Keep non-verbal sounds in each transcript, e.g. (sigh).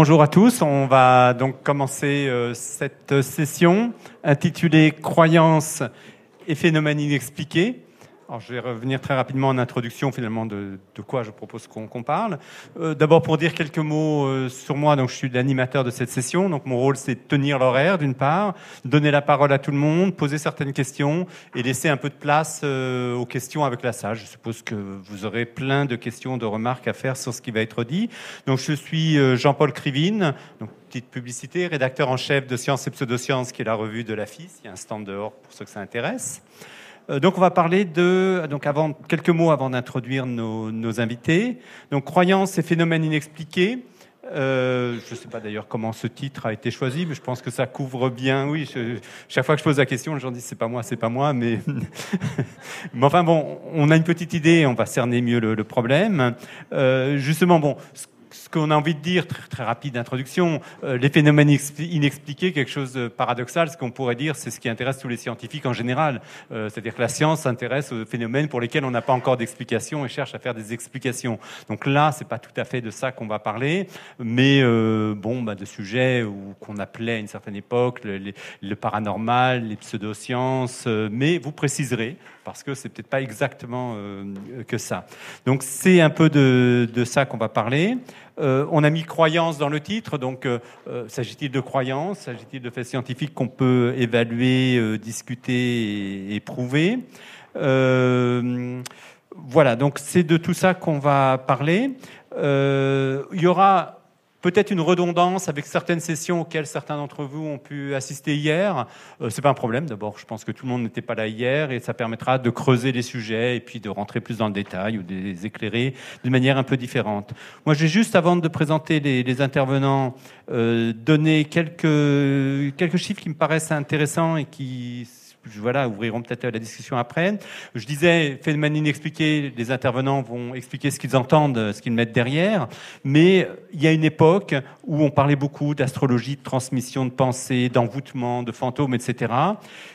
Bonjour à tous. On va donc commencer euh, cette session intitulée Croyances et phénomènes inexpliqués. Alors, je vais revenir très rapidement en introduction finalement de, quoi je propose qu'on parle. Euh, D'abord pour dire quelques mots euh, sur moi. Donc je suis l'animateur de cette session. Donc mon rôle c'est tenir l'horaire d'une part, donner la parole à tout le monde, poser certaines questions et laisser un peu de place euh, aux questions avec la salle. Je suppose que vous aurez plein de questions, de remarques à faire sur ce qui va être dit. Donc je suis Jean-Paul Crivine. Donc petite publicité, rédacteur en chef de Sciences et Pseudosciences, qui est la revue de la FIS. Il y a un stand dehors pour ceux que ça intéresse. Euh, donc on va parler de donc avant quelques mots avant d'introduire nos, nos, invités. Donc croyances et phénomènes inexpliqués. Euh, je ne sais pas d'ailleurs comment ce titre a été choisi, mais je pense que ça couvre bien. Oui, chaque fois que je pose la question, les gens disent c'est pas moi, c'est pas moi, mais (laughs) mais enfin bon, on a une petite idée, on va cerner mieux le, problème. Euh, justement, bon qu'on a envie de dire, très, rapide introduction, euh, les phénomènes inexpliqués, quelque chose de paradoxal, ce qu'on pourrait dire, c'est ce qui intéresse tous les scientifiques en général. Euh, C'est-à-dire que la science s'intéresse aux phénomènes pour lesquels on n'a pas encore d'explication et cherche à faire des explications. Donc là, c'est pas tout à fait de ça qu'on va parler, mais euh, bon, bah, de sujets qu'on appelait à une certaine époque le, paranormal, les pseudosciences, mais vous préciserez parce que c'est peut-être pas exactement que ça. Donc c'est un peu de ça qu'on va parler. Euh, on a mis croyance dans le titre, donc euh, s'agit-il de croyance, s'agit-il de faits scientifiques qu'on peut évaluer, discuter et, et prouver Voilà, donc c'est de tout ça qu'on va parler. il y aura peut-être une redondance avec certaines sessions auxquelles certains d'entre vous ont pu assister hier. Euh, c'est pas un problème. D'abord, je pense que tout le monde n'était pas là hier et ça permettra de creuser les sujets et puis de rentrer plus dans le détail ou de les éclairer d'une manière un peu différente. Moi, j'ai juste, avant de présenter les, intervenants, euh, donné quelques quelques chiffres qui me paraissent intéressants et qui voilà, ouvriront peut-être la discussion après. Je disais, phénomène inexpliqué, les intervenants vont expliquer ce qu'ils entendent, ce qu'ils mettent derrière, mais il y a une époque où on parlait beaucoup d'astrologie, de transmission de pensée, d'envoûtement, de fantômes, etc.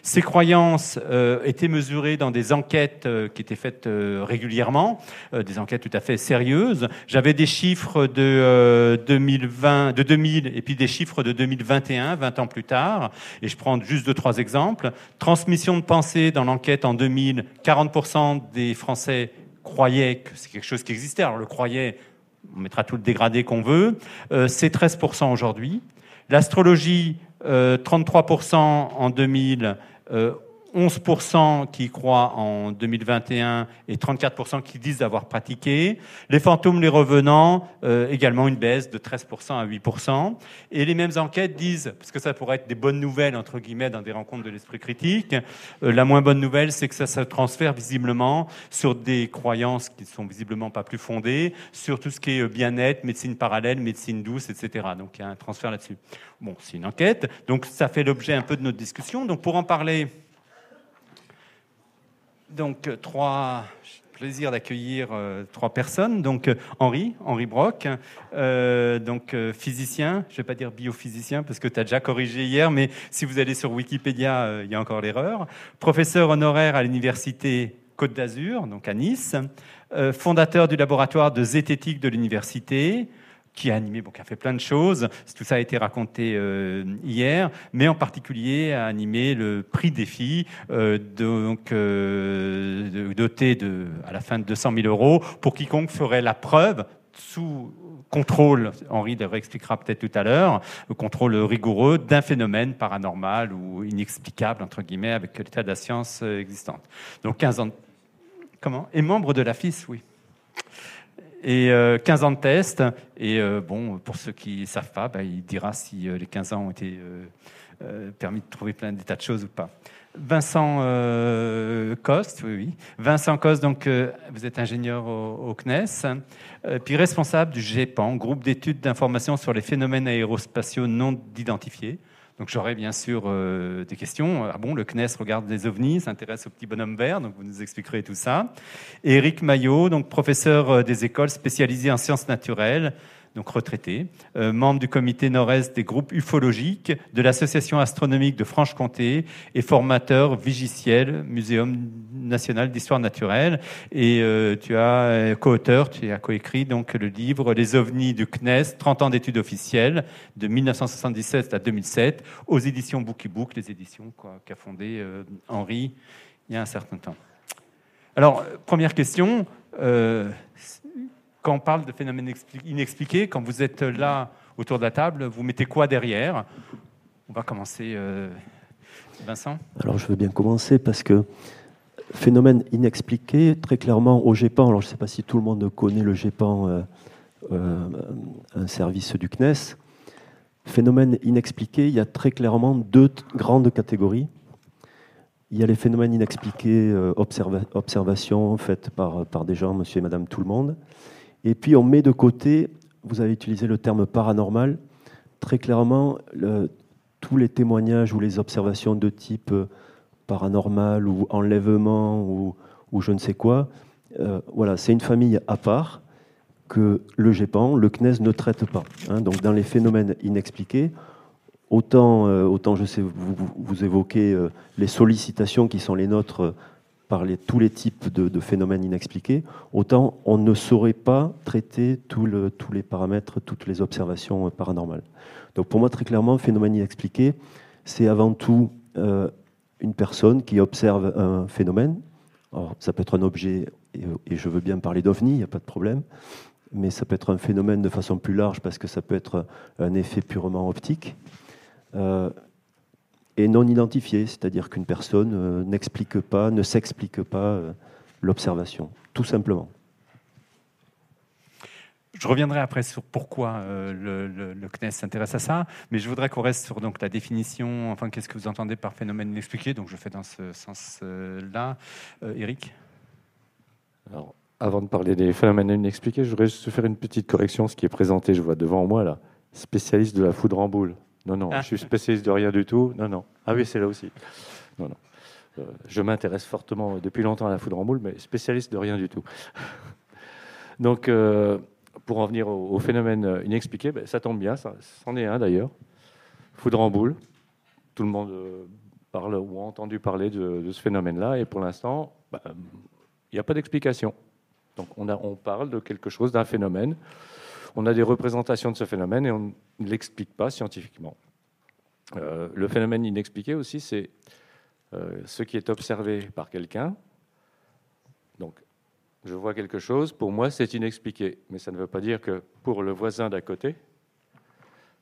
Ces croyances euh, étaient mesurées dans des enquêtes euh, qui étaient faites euh, régulièrement, des enquêtes tout à fait sérieuses. J'avais des chiffres de 2020, euh, de 2000, et puis des chiffres de 2021, 20 ans plus tard, et je prends juste deux, trois exemples. Trans transmission de pensée dans l'enquête en 2000, 40% des Français croyaient que c'est quelque chose qui existait. Alors le croyait, on mettra tout le dégradé qu'on veut. Euh, c'est 13% aujourd'hui. L'astrologie, euh, 33% en 2000. Euh, 11% qui croient en 2021 et 34% qui disent avoir pratiqué. Les fantômes, les revenants, euh, également une baisse de 13% à 8%. Et les mêmes enquêtes disent, parce que ça pourrait être des bonnes nouvelles, entre guillemets, dans des rencontres de l'esprit critique, euh, la moins bonne nouvelle, c'est que ça se transfère visiblement sur des croyances qui sont visiblement pas plus fondées, sur tout ce qui est bien-être, médecine parallèle, médecine douce, etc. Donc il y a un transfert là-dessus. Bon, c'est une enquête, donc ça fait l'objet un peu de notre discussion. Donc pour en parler, donc, euh, trois plaisir d'accueillir euh, trois personnes. Donc, euh, Henri, Henri Brock, donc physicien, je ne vais pas dire biophysicien parce que tu as déjà corrigé hier, mais si vous allez sur Wikipédia, il y a encore l'erreur. Professeur honoraire à l'université Côte d'Azur, donc à Nice. fondateur du laboratoire de zététique de l'université qui a animé, bon, qui a fait plein de choses. Tout ça a été raconté euh, hier, mais en particulier a animé le prix défi, euh, euh, doté à la fin de 200 000 euros pour quiconque ferait la preuve sous contrôle, Henri le peut-être tout à l'heure, le contrôle rigoureux d'un phénomène paranormal ou inexplicable, entre guillemets, avec l'état de la science existante. Donc 15 ans. Comment? Et membre de la FIS, oui et euh, 15 ans de test. Et euh, bon, pour ceux qui ne savent pas, bah, il dira si euh, les 15 ans ont été euh, permis de trouver plein des tas de choses ou pas. Vincent Coste, oui, oui. Vincent Coste, donc vous êtes ingénieur au CNES, puis responsable du GEPAN, groupe d'études d'information sur les phénomènes aérospatiaux non identifiés. Donc j'aurais bien sûr euh, des questions. Ah bon, le CNES regarde des ovnis, s'intéresse aux petits bonhommes verts, donc vous nous expliquerez tout ça. Et Eric Maillot, donc professeur des écoles spécialisé en sciences naturelles, donc retraité, euh, membre du comité nord-est des groupes ufologiques de l'Association astronomique de Franche-Comté et formateur vigiciel, Muséum national d'histoire naturelle. Et euh, tu as co-auteur, tu as coécrit donc le livre Les ovnis du CNES, 30 ans d'études officielles, de 1977 à 2007, aux éditions Bookie Book, les éditions qu'a fondé euh, Henri il y a un certain temps. Alors, première question, euh, quand on parle de phénomènes inexpliqués, quand vous êtes là autour de la table, vous mettez quoi derrière? On va commencer, euh, Vincent Alors, je veux bien commencer parce que phénomène inexpliqué, très clairement au GEPAN, alors je ne sais pas si tout le monde connaît le GEPAN, euh, un service du CNES, phénomène inexpliqué, il y a très clairement deux grandes catégories. Il y a les phénomènes inexpliqués, euh, observations faites par, par des gens, monsieur et madame tout le monde. Et puis on met de côté, vous avez utilisé le terme paranormal, très clairement, tous les témoignages ou les observations de type euh, paranormal ou enlèvement ou, je ne sais quoi, euh, voilà, c'est une famille à part que le GEPAN, le CNES ne traite pas. Hein. Donc dans les phénomènes inexpliqués, Autant, euh, autant je sais, vous, vous évoquez les sollicitations qui sont les nôtres par tous les types de, phénomènes inexpliqués, autant on ne saurait pas traiter tous les paramètres, toutes les observations paranormales. Donc pour moi, très clairement, phénomène inexpliqué, c'est avant tout une personne qui observe un phénomène. Alors, ça peut être un objet, et, et je veux bien parler d'OVNI, il n'y a pas de problème, mais ça peut être un phénomène de façon plus large parce que ça peut être un effet purement optique. Euh, et non identifié, c'est-à-dire qu'une personne euh, n'explique pas, ne s'explique pas euh, l'observation, tout simplement. Je reviendrai après sur pourquoi le, CNES s'intéresse à ça, mais je voudrais qu'on reste sur donc, la définition, enfin qu'est-ce que vous entendez par phénomène inexpliqué, donc je fais dans ce sens-là. Eric Alors, avant de parler des phénomènes inexpliqués, je voudrais juste faire une petite correction, ce qui est présenté, je vois devant moi là, spécialiste de la foudre en boule. Non, non, ah. je suis spécialiste de rien du tout. Non, non. Ah oui, c'est là aussi. Non, non. Euh, je m'intéresse fortement depuis longtemps à la foudre en boule, mais spécialiste de rien du tout. (laughs) Donc, euh, pour en venir au, phénomène inexpliqué, ben, ça tombe bien, ça, c'en est un d'ailleurs. Foudre en boule. Tout le monde euh, parle ou a entendu parler de, ce phénomène-là, et pour l'instant, ben, il n'y a pas d'explication. Donc, on, a, on parle de quelque chose, d'un phénomène on a des représentations de ce phénomène et on ne l'explique pas scientifiquement. Euh, le phénomène inexpliqué aussi, c'est euh, ce qui est observé par quelqu'un. Donc, je vois quelque chose, pour moi, c'est inexpliqué. Mais ça ne veut pas dire que pour le voisin d'à côté,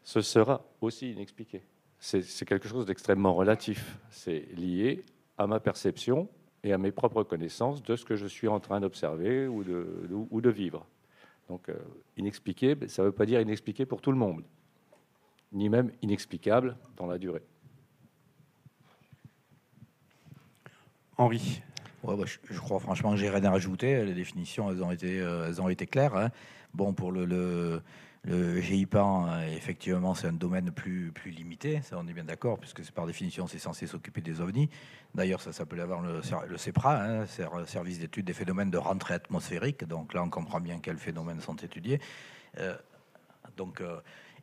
ce sera aussi inexpliqué. C'est quelque chose d'extrêmement relatif. C'est lié à ma perception et à mes propres connaissances de ce que je suis en train d'observer ou de vivre. Donc euh, inexpliqué, ça ne veut pas dire inexpliqué pour tout le monde, ni même inexplicable dans la durée. Henri. Ouais, bah, je, crois franchement que j'ai rien à rajouter. Les définitions, elles ont été, euh, elles ont été claires. Hein. Bon, pour le, le le GIPAN, euh, effectivement, c'est un domaine plus, limité, ça on est bien d'accord, puisque par définition, c'est censé s'occuper des ovnis. D'ailleurs, ça s'appelait avant le, le CEPRA, hein, Service d'études des phénomènes de rentrée atmosphérique. Donc là, on comprend bien quels phénomènes sont étudiés. Euh, donc, euh,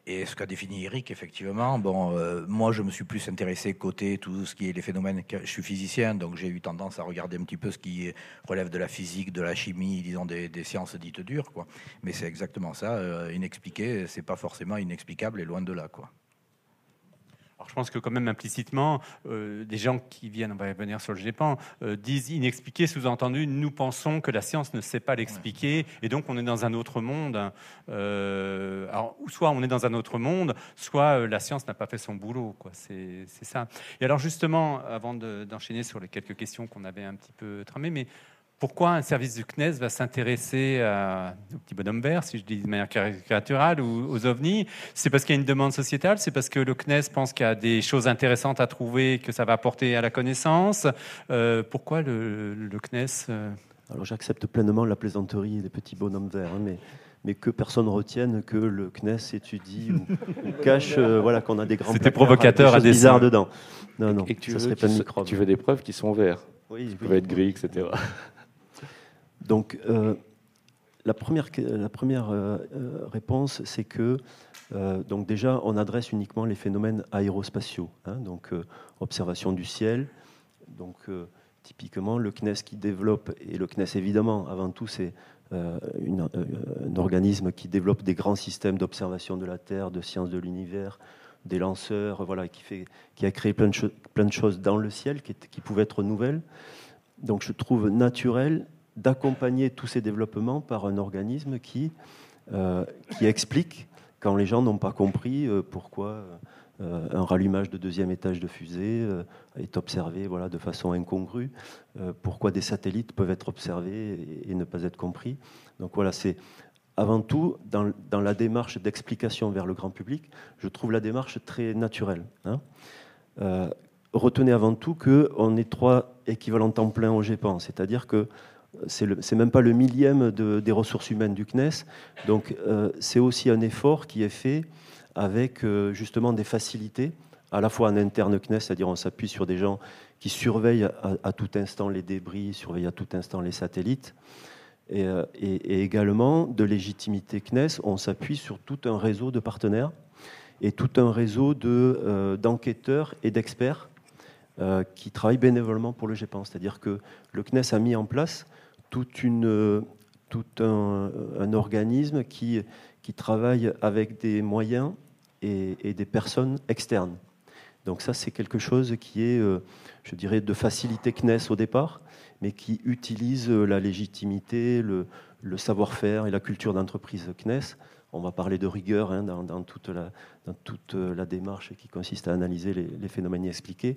et ce qu'a défini Eric, effectivement, bon, euh, moi je me suis plus intéressé côté tout ce qui est les phénomènes. Je suis physicien, donc j'ai eu tendance à regarder un petit peu ce qui relève de la physique, de la chimie, disons des, sciences dites dures. Mais c'est exactement ça, euh, inexpliqué, c'est pas forcément inexplicable et loin de là, quoi. Je pense que quand même implicitement, euh, des gens qui viennent, on va revenir sur le GEPAN, euh, disent inexpliqué, sous-entendu, nous pensons que la science ne sait pas l'expliquer, et donc on est dans un autre monde. Euh, alors, soit on est dans un autre monde, soit la science n'a pas fait son boulot. Quoi. C'est, ça. Et alors justement, avant d'enchaîner sur les quelques questions qu'on avait un petit peu tramées, mais pourquoi un service du CNES va s'intéresser aux petits bonhommes verts, si je dis de manière caricaturale, ou aux ovnis? C'est parce qu'il y a une demande sociétale? C'est parce que le CNES pense qu'il y a des choses intéressantes à trouver, que ça va apporter à la connaissance? Euh, Pourquoi le, CNES euh? Alors j'accepte pleinement la plaisanterie des petits bonhommes verts, hein, mais mais que personne retienne que le CNES étudie (laughs) ou, cache euh, voilà, qu'on a des grands C'était provocateur à des bizarres dedans. Non, non, et que tu, ça veux, serait pas de tu veux des preuves qui sont verts. Oui, ils peuvent être gris, etc. (laughs) Donc, euh, la première, la première réponse, c'est que donc déjà, on adresse uniquement les phénomènes aérospatiaux, hein, donc observation du ciel. Donc typiquement, le CNES qui développe, et le CNES évidemment, avant tout, c'est un organisme qui développe des grands systèmes d'observation de la Terre, de sciences de l'univers, des lanceurs, voilà, qui, fait, qui a créé plein de, choses dans le ciel qui pouvaient être nouvelles. Donc je trouve naturel d'accompagner tous ces développements par un organisme qui, euh, qui explique, quand les gens n'ont pas compris euh, pourquoi euh, un rallumage de deuxième étage de fusée est observé voilà, de façon incongrue, pourquoi des satellites peuvent être observés et, ne pas être compris. Donc voilà, c'est avant tout, dans, la démarche d'explication vers le grand public, je trouve la démarche très naturelle. Hein. Retenez avant tout qu'on est trois équivalents temps plein au GEPAN, c'est-à-dire que c'est même pas le millième des ressources humaines du CNES, donc euh, c'est aussi un effort qui est fait avec euh, justement des facilités, à la fois en interne CNES, c'est-à-dire on s'appuie sur des gens qui surveillent à, tout instant les débris, surveillent à tout instant les satellites, euh, et, également de légitimité CNES, on s'appuie sur tout un réseau de partenaires et tout un réseau euh, d'enquêteurs et d'experts euh, qui travaillent bénévolement pour le GEPAN. C'est-à-dire que le CNES a mis en place toute une, tout un, organisme qui, qui travaille avec des moyens et, des personnes externes. Donc ça, c'est quelque chose qui est, je dirais, de facilité CNES au départ, mais qui utilise euh, la légitimité, le, savoir-faire et la culture d'entreprise CNES. On va parler de rigueur hein, dans, toute la, dans, toute euh, la, démarche qui consiste à analyser les, phénomènes expliqués.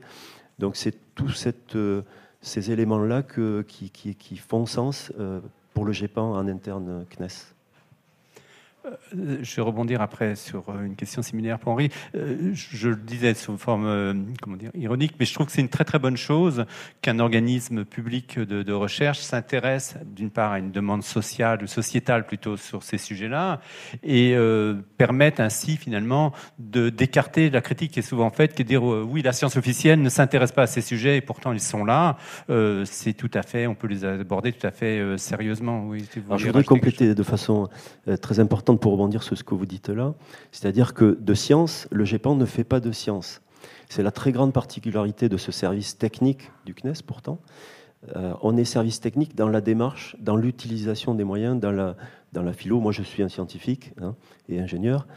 Donc c'est tous euh, ces éléments-là qui, font sens pour le GEPAN en interne CNES. Euh, je vais rebondir après sur euh, une question similaire pour Henri. Euh, je le disais sous forme comment dire, ironique, mais je trouve que c'est une très très bonne chose qu'un organisme public de, recherche s'intéresse d'une part à une demande sociale ou sociétale plutôt sur ces sujets-là et permette ainsi finalement de d'écarter la critique qui est souvent faite, qui est de dire oui la science officielle ne s'intéresse pas à ces sujets et pourtant ils sont là. c'est tout à fait, on peut les aborder tout à fait sérieusement. Oui, je voudrais compléter de façon très importante pour rebondir sur ce que vous dites là. C'est-à-dire que de science, le GEPAN ne fait pas de science. C'est la très grande particularité de ce service technique du CNES, pourtant. Euh, on est service technique dans la démarche, dans l'utilisation des moyens, dans la, dans la philo. Moi, je suis un scientifique hein, et ingénieur.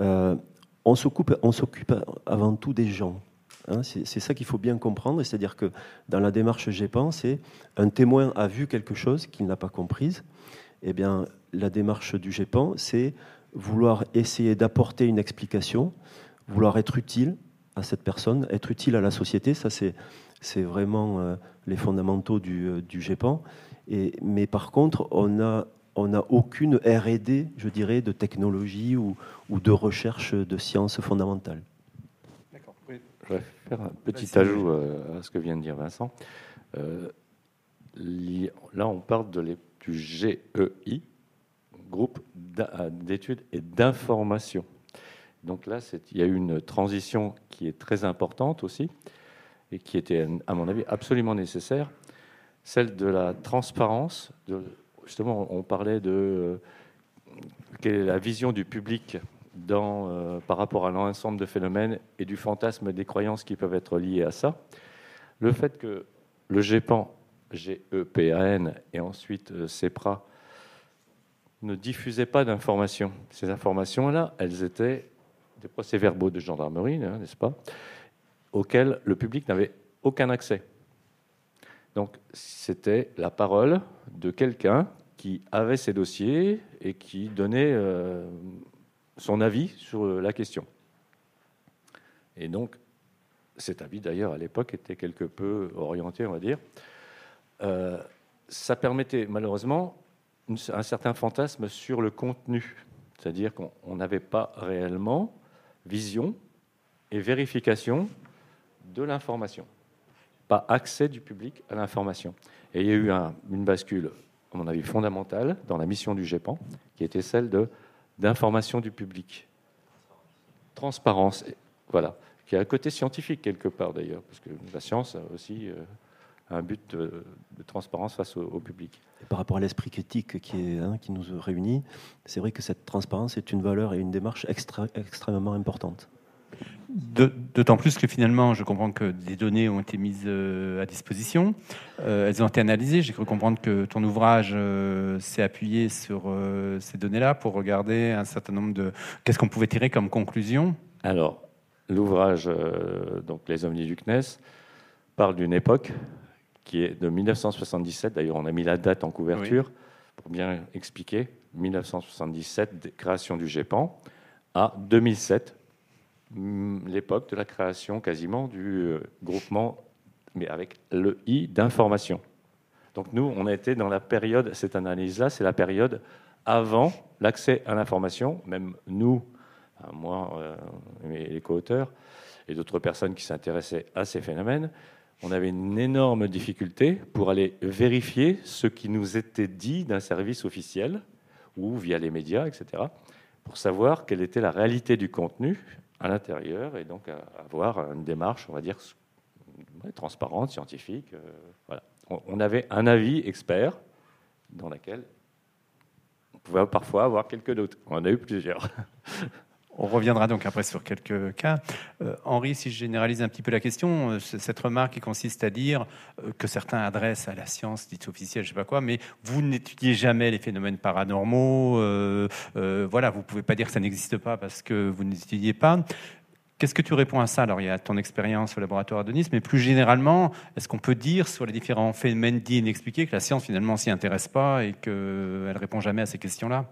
Euh, on s'occupe avant tout des gens. Hein. c'est ça qu'il faut bien comprendre. C'est-à-dire que dans la démarche GEPAN, c'est un témoin a vu quelque chose qu'il n'a pas comprise. Eh bien, la démarche du GEPAN, c'est vouloir essayer d'apporter une explication, vouloir être utile à cette personne, être utile à la société. Ça, c'est, vraiment euh, les fondamentaux du, euh, du GEPAN. Et, mais par contre, on n'a on aucune RD, je dirais, de technologie ou, de recherche de sciences fondamentales. D'accord. Je vais faire un petit ajout euh, à ce que vient de dire Vincent. là, on parle de du GEI, groupe d'études et d'information. Donc là, il y a eu une transition qui est très importante aussi et qui était, à mon avis, absolument nécessaire, celle de la transparence. Justement, on parlait de euh, quelle est la vision du public euh, par rapport à l'ensemble de phénomènes et du fantasme des croyances qui peuvent être liées à ça. Le fait que le GEPAN, G-E-P-A-N, et ensuite euh, CEPRA, ne diffusait pas d'informations. Ces informations-là, elles étaient des procès-verbaux de gendarmerie, hein, n'est-ce pas, auxquels le public n'avait aucun accès. Donc c'était la parole de quelqu'un qui avait ces dossiers et qui donnait euh, son avis sur la question. Et donc cet avis d'ailleurs à l'époque était quelque peu orienté, on va dire. Euh, ça permettait malheureusement un certain fantasme sur le contenu, c'est-à-dire qu'on n'avait pas réellement vision et vérification de l'information, pas accès du public à l'information. Et il y a eu une bascule, à mon avis, fondamentale dans la mission du GEPAN, qui était celle d'information du public. Transparence, voilà, qui a un côté scientifique quelque part d'ailleurs, parce que la science a aussi euh, un but de, transparence face au, public. par rapport à l'esprit critique qui, est, hein, qui nous réunit, c'est vrai que cette transparence est une valeur et une démarche extra, extrêmement importante. D'autant plus que finalement, je comprends que des données ont été mises euh, à disposition. Euh, elles ont été analysées. J'ai cru comprendre que ton ouvrage euh, s'est appuyé sur ces données-là pour regarder un certain nombre de. Qu'est-ce qu'on pouvait tirer comme conclusion Alors, l'ouvrage, donc Les Omnis du CNES, parle d'une époque qui est de 1977. D'ailleurs, on a mis la date en couverture pour bien expliquer. 1977, création du GEPAN, à 2007, Mm, l'époque de la création quasiment du euh, groupement, mais avec le I d'information. Donc nous, on a été dans la période, cette analyse-là, c'est la période avant l'accès à l'information, même nous, moi euh, les co-auteurs, et d'autres personnes qui s'intéressaient à ces phénomènes, on avait une énorme difficulté pour aller vérifier ce qui nous était dit d'un service officiel ou via les médias, etc., pour savoir quelle était la réalité du contenu à l'intérieur et donc avoir une démarche, on va dire, transparente, scientifique. Euh, voilà. On avait un avis expert dans lequel on pouvait parfois avoir quelques doutes. On en a eu plusieurs. (laughs) On reviendra donc après sur quelques cas. Euh, Henri, si je généralise un petit peu la question, euh, cette remarque qui consiste à dire que certains adressent à la science dite officielle, je sais pas quoi, mais vous n'étudiez jamais les phénomènes paranormaux. voilà, vous pouvez pas dire que ça n'existe pas parce que vous n'étudiez pas. Qu'est-ce que tu réponds à ça Alors, il y a ton expérience au laboratoire de Nice, mais plus généralement, est-ce qu'on peut dire sur les différents phénomènes dits inexpliqués que la science finalement s'y intéresse pas et qu'elle répond jamais à ces questions-là?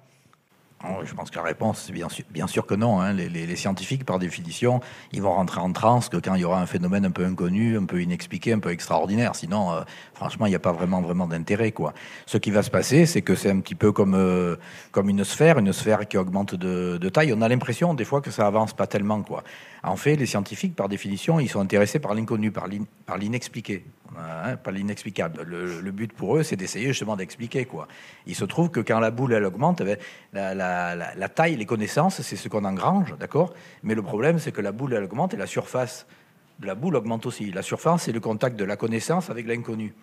Je pense que la réponse, bien sûr, bien sûr que non. Hein. Les, scientifiques, par définition, ils vont rentrer en transe que quand il y aura un phénomène un peu inconnu, un peu inexpliqué, un peu extraordinaire. Sinon, euh, franchement, il n'y a pas vraiment, vraiment d'intérêt. Quoi. Ce qui va se passer, c'est que c'est un petit peu comme, euh, comme une sphère, une sphère qui augmente de, taille. On a l'impression, des fois, que ça avance pas tellement. Quoi. En fait, les scientifiques, par définition, ils sont intéressés par l'inconnu, par l'inexpliqué. Hein, l'inexplicable. Le, but pour eux, c'est d'essayer justement d'expliquer quoi. Il se trouve que quand la boule elle augmente, eh ben, la, taille, les connaissances, c'est ce qu'on engrange, d'accord? Mais le problème, c'est que la boule elle augmente et la surface de la boule augmente aussi. La surface, c'est le contact de la connaissance avec l'inconnu.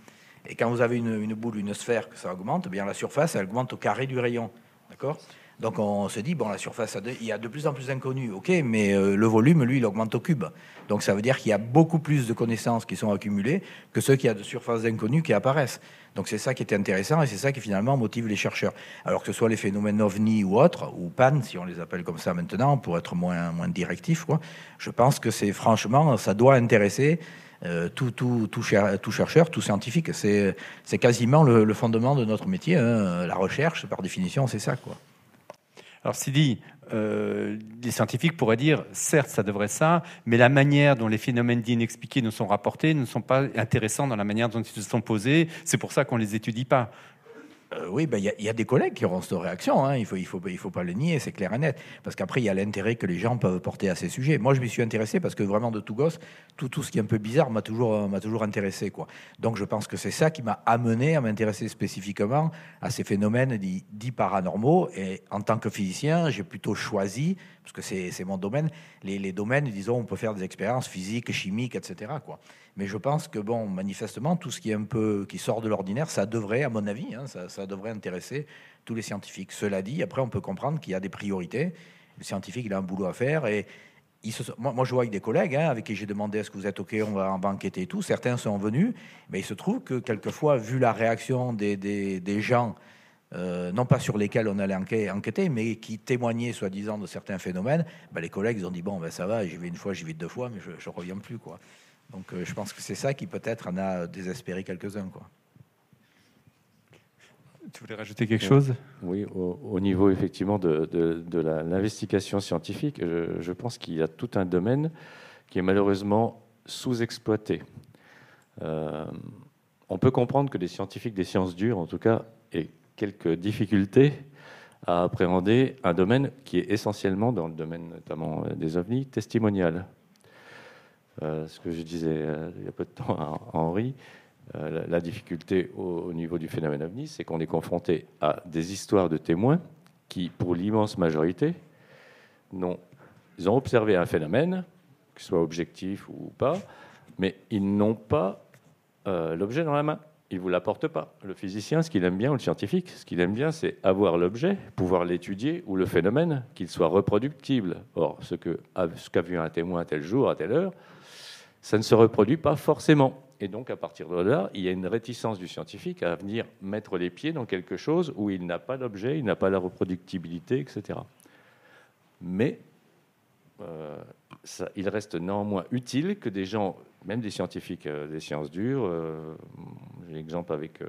Et quand vous avez une, boule, une sphère, que ça augmente, eh bien la surface, elle augmente au carré du rayon, d'accord? Donc on se dit, bon, la surface, il y a de plus en plus d'inconnus, ok, mais euh, le volume, lui, il augmente au cube. Donc ça veut dire qu'il y a beaucoup plus de connaissances qui sont accumulées que ceux qui a de surfaces d'inconnus qui apparaissent. Donc c'est ça qui est intéressant et c'est ça qui finalement motive les chercheurs. Alors que ce soit les phénomènes ovni ou autres, ou PAN, si on les appelle comme ça maintenant, pour être moins, moins directif, quoi, je pense que c'est franchement, ça doit intéresser euh, tout, tout, tout, chercheur, tout scientifique. C'est quasiment le, fondement de notre métier. Hein. La recherche, par définition, c'est ça. quoi. Alors, Sidi, euh, les scientifiques pourraient dire, certes, ça devrait ça, mais la manière dont les phénomènes dits inexpliqués nous sont rapportés ne sont pas intéressants dans la manière dont ils se sont posés. C'est pour ça qu'on ne les étudie pas. Euh, oui, ben, il y, a des collègues qui auront cette réaction. Hein. Il ne faut, il faut, il faut pas le nier, c'est clair et net. Parce qu'après, il y a l'intérêt que les gens peuvent porter à ces sujets. Moi, je m'y suis intéressé parce que vraiment, de tout gosse, tout, tout ce qui est un peu bizarre m'a toujours, toujours intéressé. Quoi. Donc, je pense que c'est ça qui m'a amené à m'intéresser spécifiquement à ces phénomènes dits, paranormaux. Et en tant que physicien, j'ai plutôt choisi, parce que c'est mon domaine, les, domaines, disons, on peut faire des expériences physiques, chimiques, etc. Quoi. Mais je pense que, bon, manifestement, tout ce qui est un peu qui sort de l'ordinaire, ça devrait, à mon avis, hein, ça, devrait intéresser tous les scientifiques. Cela dit, après, on peut comprendre qu'il y a des priorités. Le scientifique, il a un boulot à faire et il se, moi, je vois avec des collègues hein, avec qui j'ai demandé est-ce que vous êtes OK, on va, en enquêter et tout. Certains sont venus, mais il se trouve que quelquefois, vu la réaction des, gens, euh, non pas sur lesquels on allait enquêter, mais qui témoignaient soi-disant de certains phénomènes, ben, les collègues ils ont dit bon, ben, ça va, j'y vais une fois, j'y vais deux fois, mais je ne reviens plus. quoi. Donc euh, je pense que c'est ça qui peut-être en a désespéré quelques-uns. Quoi. Tu voulais rajouter quelque chose? Oui, au, niveau effectivement de, de, l'investigation scientifique, je, pense qu'il y a tout un domaine qui est malheureusement sous-exploité. Euh, on peut comprendre que les scientifiques des sciences dures, en tout cas, aient quelques difficultés à appréhender un domaine qui est essentiellement, dans le domaine notamment des ovnis, testimonial. Euh, ce que je disais euh, il y a peu de temps à, (laughs) Henri, euh, la, difficulté au, niveau du phénomène ovni, c'est qu'on est confronté à des histoires de témoins qui, pour l'immense majorité, ils ont observé un phénomène, qu'il soit objectif ou pas, mais ils n'ont pas euh, l'objet dans la main. Il ne vous l'apporte pas. Le physicien, ce qu'il aime bien, ou le scientifique, ce qu'il aime bien, c'est avoir l'objet, pouvoir l'étudier, ou le phénomène, qu'il soit reproductible. Or, ce qu'a vu un témoin à tel jour, à telle heure, ça ne se reproduit pas forcément. Et donc, à partir de là, il y a une réticence du scientifique à venir mettre les pieds dans quelque chose où il n'a pas l'objet, il n'a pas la reproductibilité, etc. Mais ça, il reste néanmoins utile que des gens, même des scientifiques euh, des sciences dures, euh, j'ai l'exemple avec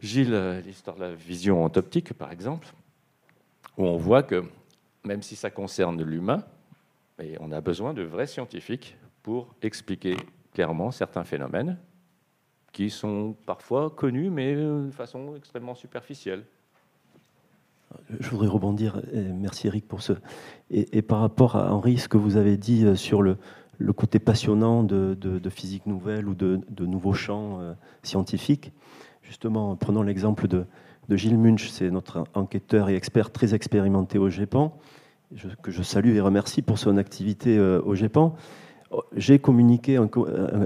Gilles, l'histoire de la vision en optique, par exemple, où on voit que même si ça concerne l'humain, on a besoin de vrais scientifiques pour expliquer clairement certains phénomènes qui sont parfois connus, mais de façon extrêmement superficielle. Je voudrais rebondir, merci Eric pour ce. Et, par rapport à Henri, ce que vous avez dit euh, sur le, le côté passionnant de, de, physique nouvelle ou de, de nouveaux champs euh, scientifiques, justement, prenons l'exemple de, Gilles Munch, c'est notre enquêteur et expert très expérimenté au GEPAN, que je salue et remercie pour son activité euh, au GEPAN. J'ai communiqué,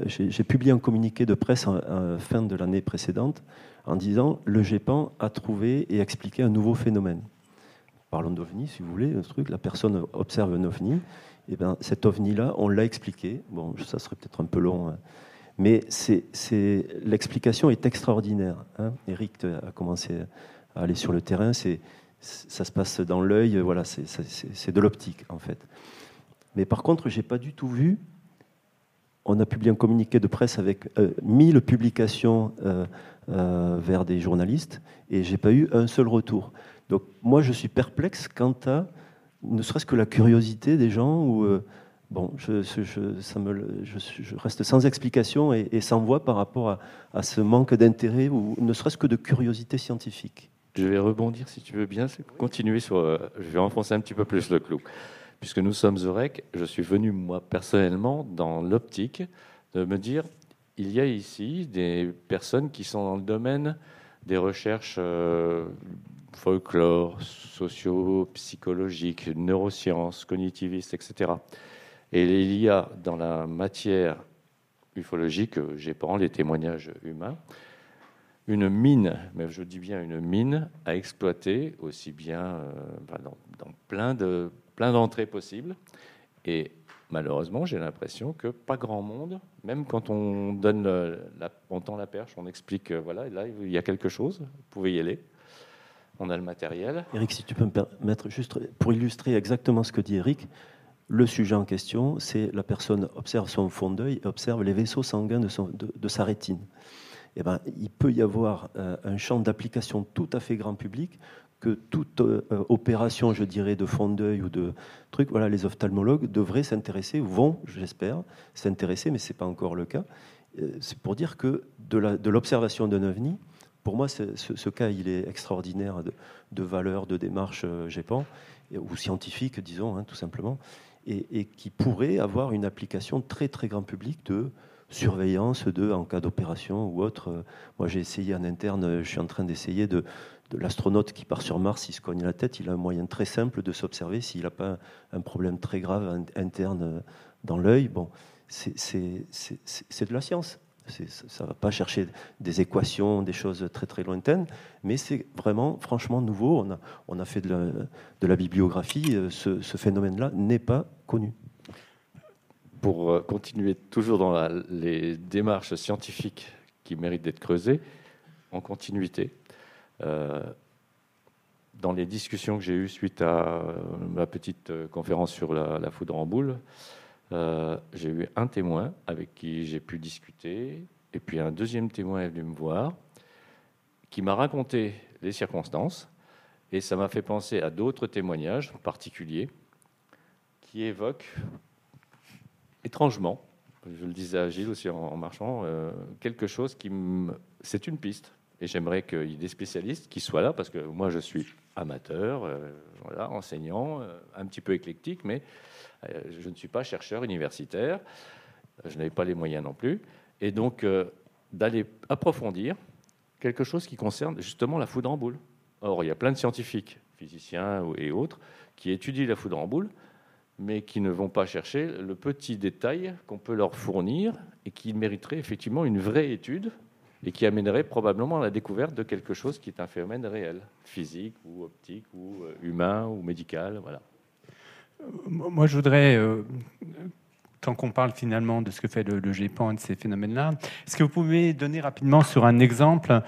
j'ai publié un communiqué de presse en, fin de l'année précédente en disant le GEPAN a trouvé et expliqué un nouveau phénomène. Parlons d'OVNI, si vous voulez, un truc, la personne observe un OVNI, et bien cet OVNI-là, on l'a expliqué. Bon, ça serait peut-être un peu long, hein. mais l'explication est extraordinaire. Hein. Eric a commencé à aller sur le terrain, ça se passe dans l'œil, voilà, c'est, de l'optique en fait. Mais par contre, j'ai pas du tout vu on a publié un communiqué de presse avec 1000 euh, publications euh, euh, vers des journalistes et j'ai pas eu un seul retour. Donc moi, je suis perplexe quant à ne serait-ce que la curiosité des gens ou bon, je, ça me, reste sans explication et, sans voix par rapport à, ce manque d'intérêt ou ne serait-ce que de curiosité scientifique. Je vais rebondir si tu veux bien, continuer sur. je vais enfoncer un petit peu plus le clou puisque nous sommes au REC, je suis venu, moi, personnellement, dans l'optique de me dire, il y a ici des personnes qui sont dans le domaine des recherches euh, folklore, socio-psychologiques, neurosciences, cognitivistes, etc. Et il y a dans la matière ufologique, j'ai pas les témoignages humains, une mine, mais je dis bien une mine à exploiter aussi bien euh, dans, plein de plein d'entrées possibles. Et malheureusement, j'ai l'impression que pas grand monde, même quand on donne la, on tend la perche, on explique, euh, voilà, là, il y a quelque chose, vous pouvez y aller. On a le matériel. Eric, si tu peux me permettre, juste pour illustrer exactement ce que dit Eric, le sujet en question, c'est la personne observe son fond d'œil et observe les vaisseaux sanguins de, son, de, sa rétine. Eh ben, il peut y avoir euh, un champ d'application tout à fait grand public que toute euh, opération, je dirais, de fond d'œil ou de truc, voilà, les ophtalmologues devraient s'intéresser, vont, j'espère, s'intéresser, mais ce n'est pas encore le cas. Euh, c'est pour dire que de l'observation d'un ovni, pour moi, ce, cas, il est extraordinaire de, valeur, de démarche, euh, GEPAN, ou scientifique, disons, hein, tout simplement, et, et, qui pourrait avoir une application très, très grand public de surveillance de, en cas d'opération ou autre. Moi, j'ai essayé en interne, je suis en train d'essayer de, l'astronaute qui part sur Mars, il se cogne la tête, il a un moyen très simple de s'observer s'il n'a pas un problème très grave interne euh, dans l'œil. Bon, c'est de la science. Ça ne va pas chercher des équations, des choses très très lointaines, mais c'est vraiment franchement nouveau. On a, fait de la, de bibliographie. Euh, ce, phénomène-là n'est pas connu. Pour euh, continuer toujours dans les démarches scientifiques qui méritent d'être creusées, en continuité, dans les discussions que j'ai eues suite à euh, ma petite euh, conférence sur la, foudre en boule, j'ai eu un témoin avec qui j'ai pu discuter, et puis un deuxième témoin est venu me voir, qui m'a raconté les circonstances, et ça m'a fait penser à d'autres témoignages particuliers qui évoquent étrangement, je le disais à Gilles aussi en, marchant, quelque chose qui me... C'est une piste, et j'aimerais qu'il y ait des spécialistes qui soient là, parce que moi, je suis amateur, euh, voilà, enseignant, euh, un petit peu éclectique, mais euh, je ne suis pas chercheur universitaire. Je n'avais pas les moyens non plus. Et donc, d'aller approfondir quelque chose qui concerne justement la foudre en boule. Or, il y a plein de scientifiques, physiciens et autres, qui étudient la foudre en boule, mais qui ne vont pas chercher le petit détail qu'on peut leur fournir et qui mériterait effectivement une vraie étude et qui amènerait probablement à la découverte de quelque chose qui est un phénomène réel, physique ou optique ou euh, humain ou médical. Voilà. Moi, je voudrais, euh, tant qu'on parle finalement de ce que fait le, le GEPAN et de ces phénomènes-là, est-ce que vous pouvez donner rapidement sur un exemple euh,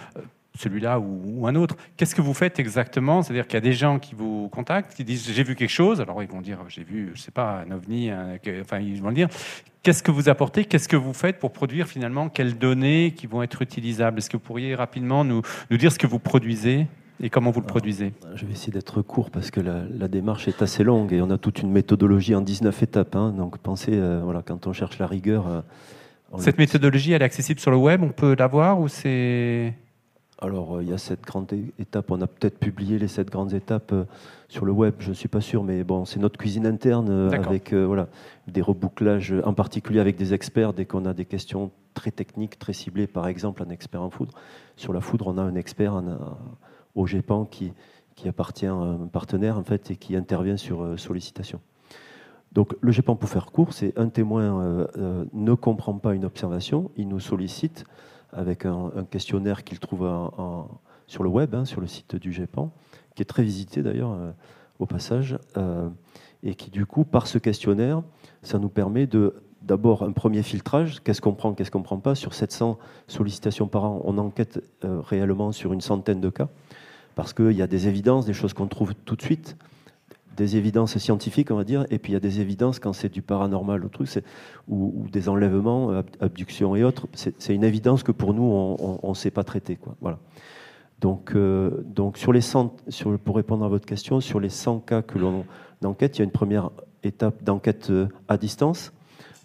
celui-là ou, un autre. Qu'est-ce que vous faites exactement? C'est-à-dire qu'il y a des gens qui vous contactent, qui disent j'ai vu quelque chose. Alors ils vont dire j'ai vu, je sais pas, un ovni. enfin ils vont dire qu'est-ce que vous apportez, qu'est-ce que vous faites pour produire finalement quelles données qui vont être utilisables? Est-ce que vous pourriez rapidement nous, nous dire ce que vous produisez et comment vous le produisez? Je vais essayer d'être court parce que la, démarche est assez longue et on a toute une méthodologie en 19 étapes. Hein. donc pensez, euh, voilà, quand on cherche la rigueur. Euh, Cette méthodologie, elle est accessible sur le web? On peut l'avoir ou c'est alors, euh, il y a cette grande étape. On a peut-être publié les sept grandes étapes euh, sur le web, je ne suis pas sûr, mais bon, c'est notre cuisine interne euh, avec voilà, des rebouclages, en particulier avec des experts, dès qu'on a des questions très techniques, très ciblées, par exemple un expert en foudre. Sur la foudre, on a un expert au GEPAN qui, qui appartient à un partenaire en fait, et qui intervient sur sollicitation. Donc le GEPAN, pour faire court, c'est un témoin ne comprend pas une observation, il nous sollicite avec un, questionnaire qu'il trouve sur le web, hein, sur le site du GEPAN, qui est très visité d'ailleurs euh, au passage, euh, et qui du coup, par ce questionnaire, ça nous permet de d'abord un premier filtrage, qu'est-ce qu'on prend, qu'est-ce qu'on ne prend pas. Sur 700 sollicitations par an, on enquête euh, réellement sur une centaine de cas, parce qu'il y a des évidences, des choses qu'on trouve tout de suite, des évidences scientifiques, on va dire, et puis il y a des évidences quand c'est du paranormal ou, truc, ou, des enlèvements, abductions et autres. C'est une évidence que pour nous, on ne sait pas traiter. Quoi. Voilà. Donc, euh, donc sur les 100, sur, pour répondre à votre question, sur les 100 cas que l'on enquête, il y a une première étape d'enquête euh, à distance.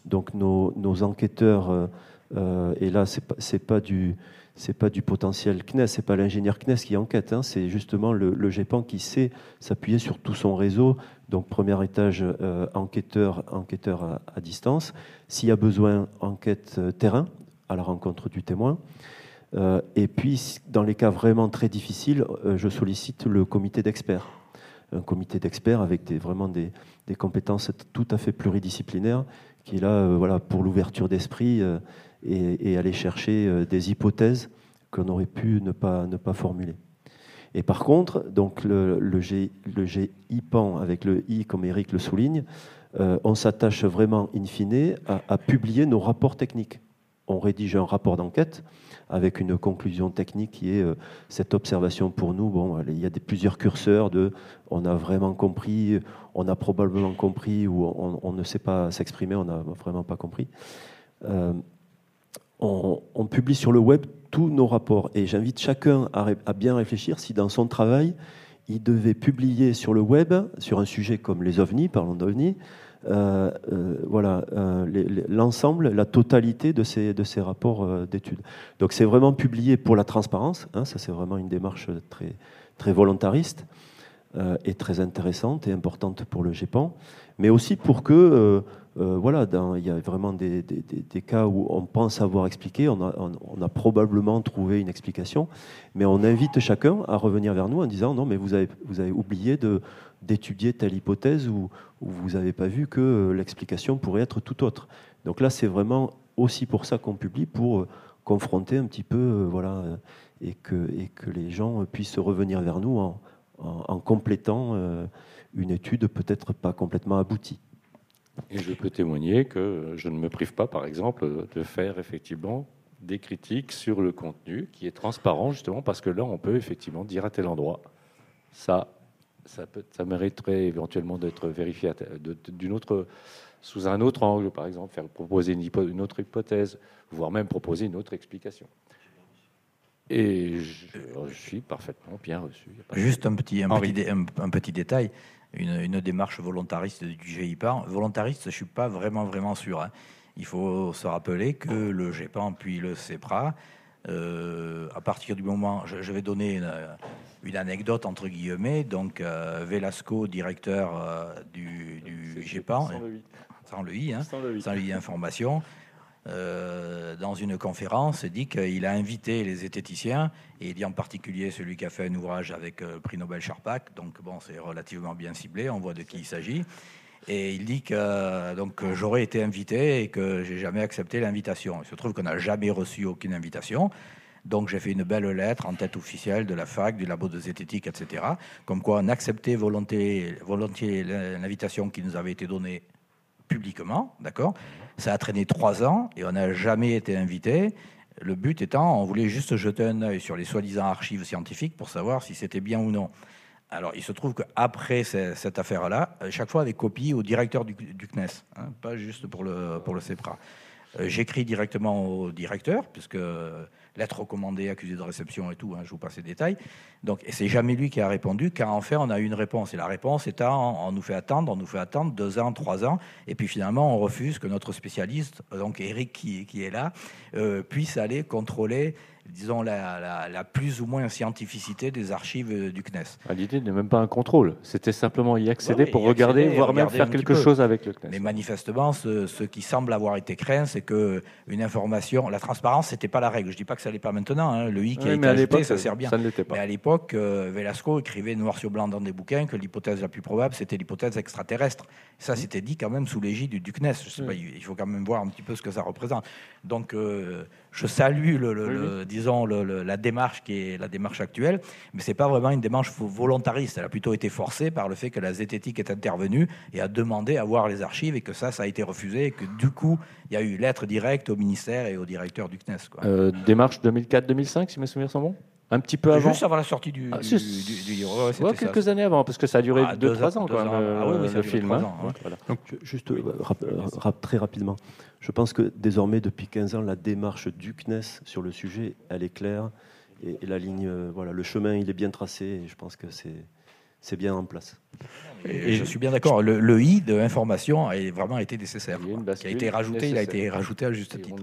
Donc nos, nos enquêteurs, euh, et là, ce n'est pas, pas du c'est pas du potentiel CNES, c'est pas l'ingénieur CNES qui enquête, hein, c'est justement le, GEPAN qui sait s'appuyer sur tout son réseau. Donc premier étage euh, enquêteur, enquêteur à, distance. S'il y a besoin, enquête euh, terrain à la rencontre du témoin. Euh, et puis dans les cas vraiment très difficiles, je sollicite le comité d'experts, un comité d'experts avec vraiment des, des, compétences tout à fait pluridisciplinaires, qui est là, voilà, pour l'ouverture d'esprit et, aller chercher euh, des hypothèses qu'on aurait pu ne pas, ne pas formuler. Et par contre, donc le, GIPAN, avec le I comme Eric le souligne, euh, on s'attache vraiment, in fine, à, publier nos rapports techniques. On rédige un rapport d'enquête avec une conclusion technique qui est euh, cette observation pour nous. Bon, il y a plusieurs curseurs de on a vraiment compris, on a probablement compris ou on, ne sait pas s'exprimer, on n'a vraiment pas compris on, publie sur le web tous nos rapports. Et j'invite chacun à, bien réfléchir si dans son travail, il devait publier sur le web, sur un sujet comme les ovnis, parlons d'ovnis, euh, euh, voilà, euh, l'ensemble, la totalité de ces, de ces rapports d'études. Donc c'est vraiment publié pour la transparence, hein, ça c'est vraiment une démarche très, très volontariste et très intéressante et importante pour le GEPAN, mais aussi pour que euh, voilà, il y a vraiment des, cas où on pense avoir expliqué, on a, probablement trouvé une explication, mais on invite chacun à revenir vers nous en disant non, mais vous avez, oublié d'étudier telle hypothèse ou, vous n'avez pas vu que euh, l'explication pourrait être tout autre. Donc là, c'est vraiment aussi pour ça qu'on publie, pour euh, confronter un petit peu, voilà, et que, les gens puissent revenir vers nous en complétant une étude peut-être pas complètement aboutie. Et je peux témoigner que je ne me prive pas, par exemple, de faire effectivement des critiques sur le contenu qui est transparent, justement, parce que là, on peut effectivement dire à tel endroit, ça, ça, peut, ça mériterait éventuellement d'être vérifié d'une autre, sous un autre angle, par exemple, faire proposer une, une, autre hypothèse, voire même proposer une autre explication. Et je, suis parfaitement bien reçu. Juste un petit, un, petit, un petit détail une, démarche volontariste du GIPAN. Volontariste, je ne suis pas vraiment, vraiment sûr. Hein. Il faut se rappeler que le GEPAN puis le CEPRA, euh, à partir du moment, je, vais donner une, anecdote entre guillemets, donc euh, Velasco, directeur euh, du, du GEPAN, sans le I, hein, sans le I, sans le I information, euh, dans une conférence, dit qu'il a invité les zététiciens, et il dit en particulier celui qui a fait un ouvrage avec le euh, prix Nobel Charpak, donc bon, c'est relativement bien ciblé, on voit de qui il s'agit. Et il dit que donc j'aurais été invité et que j'ai jamais accepté l'invitation. Il se trouve qu'on n'a jamais reçu aucune invitation. Donc j'ai fait une belle lettre en tête officielle de la fac, du labo de zététique, etc. Comme quoi on acceptait volontiers l'invitation qui nous avait été donnée publiquement, d'accord Ça a traîné trois ans et on n'a jamais été invité. Le but étant, on voulait juste jeter un œil sur les soi-disant archives scientifiques pour savoir si c'était bien ou non. Alors, il se trouve qu'après cette affaire-là, chaque fois des copies au directeur du, CNES, hein, pas juste pour le, pour le CEPRA. Euh, j'écris directement au directeur, puisque lettre recommandée, accusé de réception et tout, hein, je vous passe les détails. Donc, et c'est jamais lui qui a répondu, car en fait, on a eu une réponse. Et la réponse est on nous fait attendre, on nous fait attendre deux ans, trois ans, et puis finalement, on refuse que notre spécialiste, donc Eric qui, qui est là, euh, puisse aller contrôler disons, la, plus ou moins scientificité des archives du CNES. Ah, l'idée n'est même pas un contrôle, c'était simplement y accéder pour regarder, voire même faire quelque chose avec le CNES. Mais manifestement, ce, qui semble avoir été craint, c'est que une information, la transparence, n'était pas la règle. Je ne dis pas que ça l'est pas maintenant. Hein. Le i qui a été ajouté, ça sert bien. Ça ne pas. Mais à l'époque, euh, Velasco écrivait noir sur blanc dans des bouquins que l'hypothèse la plus probable, c'était l'hypothèse extraterrestre. Ça, c'était dit quand même sous l'égide du, CNES. Je sais pas, il faut quand même voir un petit peu ce que ça représente. Donc, euh, je salue le, disons la démarche qui est la démarche actuelle, mais c'est pas vraiment une démarche volontariste. Elle a plutôt été forcée par le fait que la zététique est intervenue et a demandé à voir les archives et que ça, ça a été refusé et que du coup, il y a eu lettre directe au ministère et au directeur du CNES. Euh, démarche 2004-2005, si mes souvenirs sont bons? Un petit peu avant. Juste avant la sortie du, ah, livre. quelques années avant, parce que ça a duré 2-3 ah, ans, quand même, ah, oui, oui, le film. Hein. Donc, juste très rapidement, je pense que désormais, depuis 15 ans, la démarche du CNES sur le sujet, elle est claire. Et, la ligne, euh, voilà, le chemin, il est bien tracé. Et je pense que c'est bien en place. Et, je suis bien d'accord. Le, i de information a vraiment été nécessaire. Il, a été rajouté, il a été rajouté à juste titre.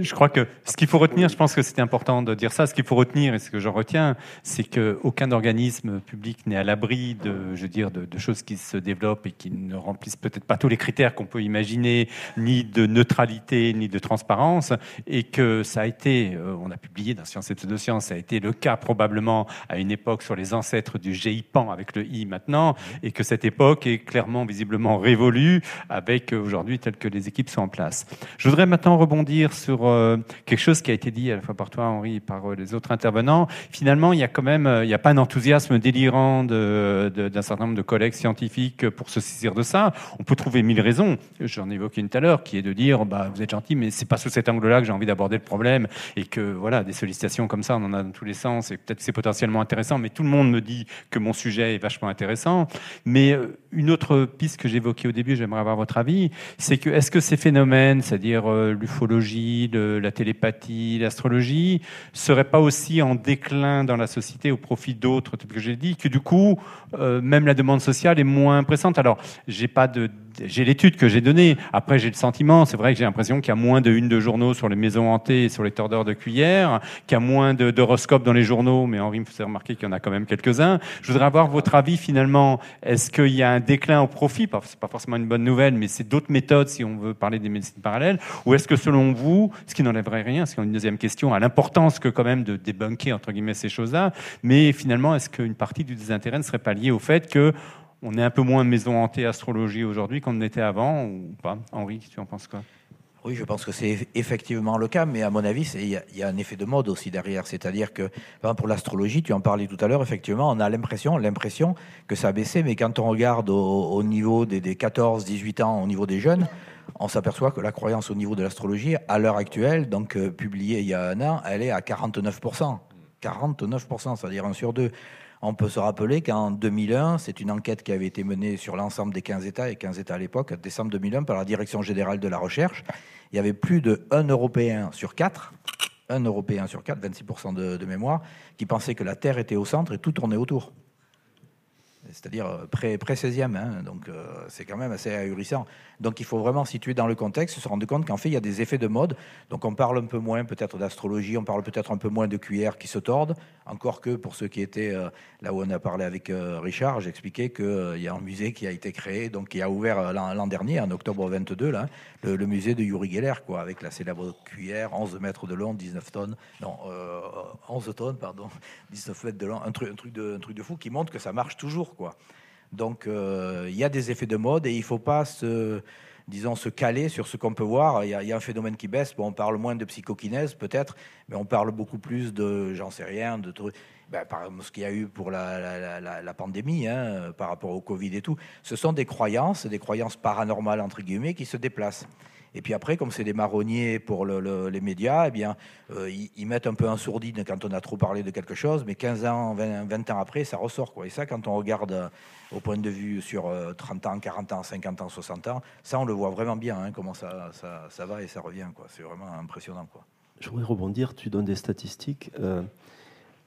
Je crois que ce qu'il faut retenir, je pense que c'était important de dire ça. Ce qu'il faut retenir et ce que j'en retiens, c'est qu'aucun organisme public n'est à l'abri de, je veux dire, de, choses qui se développent et qui ne remplissent peut-être pas tous les critères qu'on peut imaginer, ni de neutralité, ni de transparence, et que ça a été, euh, on a publié dans Science et Pseudosciences, ça a été le cas probablement à une époque sur les ancêtres du GIPAN avec le i maintenant, et que cette époque est clairement, visiblement révolue avec euh, aujourd'hui tel que les équipes sont en place. Je voudrais maintenant rebondir sur euh, quelque chose qui a été dit à la fois par toi, Henri, et par euh, les autres intervenants. Finalement, il y a quand même, il n'y a pas un enthousiasme délirant d'un certain nombre de collègues scientifiques pour se saisir de ça. On peut trouver mille raisons. J'en ai évoqué une tout à l'heure, qui est de dire, bah, vous êtes gentil, mais c'est pas sous cet angle-là que j'ai envie d'aborder le problème, et que voilà, des sollicitations comme ça, on en a dans tous les sens, et peut-être c'est potentiellement intéressant, mais tout le monde me dit que mon sujet est vachement intéressant. Mais euh, une autre piste que j'évoquais au début, j'aimerais avoir votre avis, c'est que est-ce que ces phénomènes, c'est-à-dire euh, l'ufologie, la télépathie, l'astrologie, seraient pas aussi en déclin dans la société au profit d'autres, que j'ai dit, que du coup, euh, même la demande sociale est moins pressante? Alors, j'ai pas de j'ai l'étude que j'ai donnée. Après, j'ai le sentiment, c'est vrai que j'ai l'impression qu'il y a moins de une de journaux sur les maisons hantées et sur les tordeurs de cuillères, qu'il y a moins d'horoscopes dans les journaux, mais Henri me faisait remarquer qu'il y en a quand même quelques-uns. Je voudrais avoir votre avis finalement. Est-ce qu'il y a un déclin au profit? C'est pas forcément une bonne nouvelle, mais c'est d'autres méthodes si on veut parler des médecines parallèles. Ou est-ce que selon vous, ce qui n'enlèverait rien, c'est une deuxième question à l'importance que quand même de débunker entre guillemets ces choses-là, mais finalement, est-ce qu'une partie du désintérêt ne serait pas liée au fait que on est un peu moins maison hantée astrologie aujourd'hui qu'on était avant ou pas? Henri, tu en penses quoi? Oui, je pense que c'est effectivement le cas, mais à mon avis, il y, a un effet de mode aussi derrière. C'est-à-dire que, pour l'astrologie, tu en parlais tout à l'heure, effectivement, on a l'impression, l'impression que ça a baissé, mais quand on regarde au, niveau des, 14-18 ans, au niveau des jeunes, on s'aperçoit que la croyance au niveau de l'astrologie, à l'heure actuelle, donc euh, publiée il y a un an, elle est à 49%. 49%, c'est-à-dire un sur deux. On peut se rappeler qu'en 2001, c'est une enquête qui avait été menée sur l'ensemble des 15 États, et 15 États à l'époque, décembre 2001, par la Direction générale de la recherche. Il y avait plus de 1 Européen sur 4, un Européen sur 4, 26% de, de mémoire, qui pensait que la Terre était au centre et tout tournait autour c'est-à-dire euh, pré-16e, hein, donc euh, c'est quand même assez ahurissant. Donc il faut vraiment situer dans le contexte, se rendre compte qu'en fait il y a des effets de mode. Donc on parle un peu moins peut-être d'astrologie, on parle peut-être un peu moins de cuillères qui se tordent, encore que pour ceux qui étaient euh, là où on a parlé avec Richard, j'expliquais qu'il y a un musée qui a été créé, donc qui a ouvert l'an dernier, en octobre 22, là, le, musée de Yuri Geller, quoi, avec la célèbre cuillère, 11 mètres de long, 19 tonnes, non, 11 tonnes, pardon, (laughs) 19 mètres de long, un truc, de fou qui montre que ça marche toujours. Donc il y a des effets de mode et il ne faut pas se disons, se caler sur ce qu'on peut voir. Il y, a, un phénomène qui baisse. Bon, on parle moins de psychokinèse, peut-être, mais on parle beaucoup plus de, j'en sais rien, de ben, par ce qu'il y a eu pour la, la, pandémie, hein, par rapport au Covid et tout. Ce sont des croyances, des croyances paranormales, entre guillemets, qui se déplacent. Et puis après, comme c'est des marronniers pour les médias, eh bien, euh, ils, mettent un peu en sourdine quand on a trop parlé de quelque chose, mais 15 ans, 20, ans après, ça ressort. Quoi. Et ça, quand on regarde euh, au point de vue sur 30 euh, ans, 40 ans, 50 ans, 60 ans, ça, on le voit vraiment bien, hein, comment ça, ça, va et ça revient. C'est vraiment impressionnant. Quoi. Je voudrais rebondir, tu donnes des statistiques.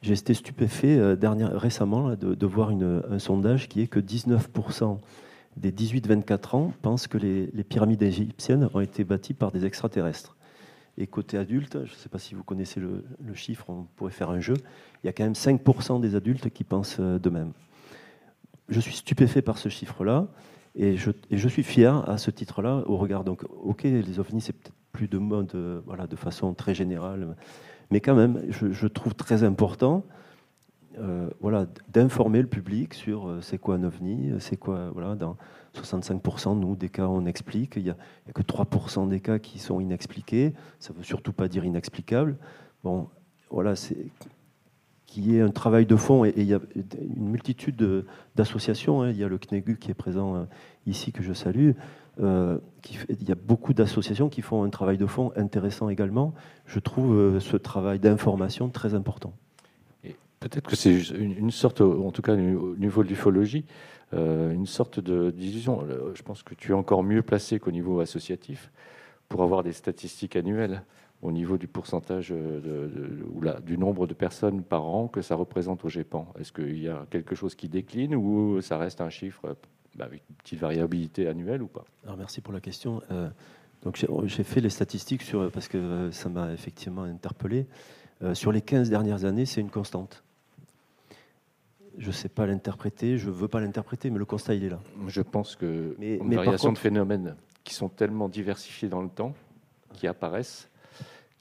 J'ai été stupéfait dernière, récemment de, voir un sondage qui est que 19% des 18-24 ans pensent que les, pyramides égyptiennes ont été bâties par des extraterrestres. Et côté adulte, je ne sais pas si vous connaissez le, chiffre, on pourrait faire un jeu, il y a quand même 5% des adultes qui pensent euh, de même. Je suis stupéfait par ce chiffre-là, et je, suis fier à ce titre-là, au regard. Donc, ok, les ovnis, c'est peut-être plus de mode, euh, voilà, de façon très générale, mais quand même, je trouve très important euh, voilà, d'informer le public sur euh, c'est quoi un ovni, euh, c'est quoi, voilà, dans 65% nous, des cas, on explique, il n'y a, que 3% des cas qui sont inexpliqués, ça ne veut surtout pas dire inexplicable. Bon, voilà, c'est qu'il y ait un travail de fond, et, il y a une multitude d'associations, hein. il y a le CNEGU qui est présent ici, que je salue, qui, il y a beaucoup d'associations qui font un travail de fond intéressant également. Je trouve ce travail d'information très important. Peut-être que c'est une, sorte, en tout cas au niveau de l'ufologie, euh, une sorte de d'illusion. Euh, je pense que tu es encore mieux placé qu'au niveau associatif pour avoir des statistiques annuelles au niveau du pourcentage de, ou du nombre de personnes par an que ça représente au GEPAN. Est-ce qu'il y a quelque chose qui décline ou ça reste un chiffre bah, avec une petite variabilité annuelle ou pas? Alors, Merci pour la question. Euh, j'ai fait les statistiques sur, parce que ça m'a effectivement interpellé. sur les 15 dernières années, c'est une constante je ne sais pas l'interpréter, je ne veux pas l'interpréter, mais le constat, il est là. Je pense que mais, une variation de phénomènes qui sont tellement diversifiés dans le temps, qui apparaissent,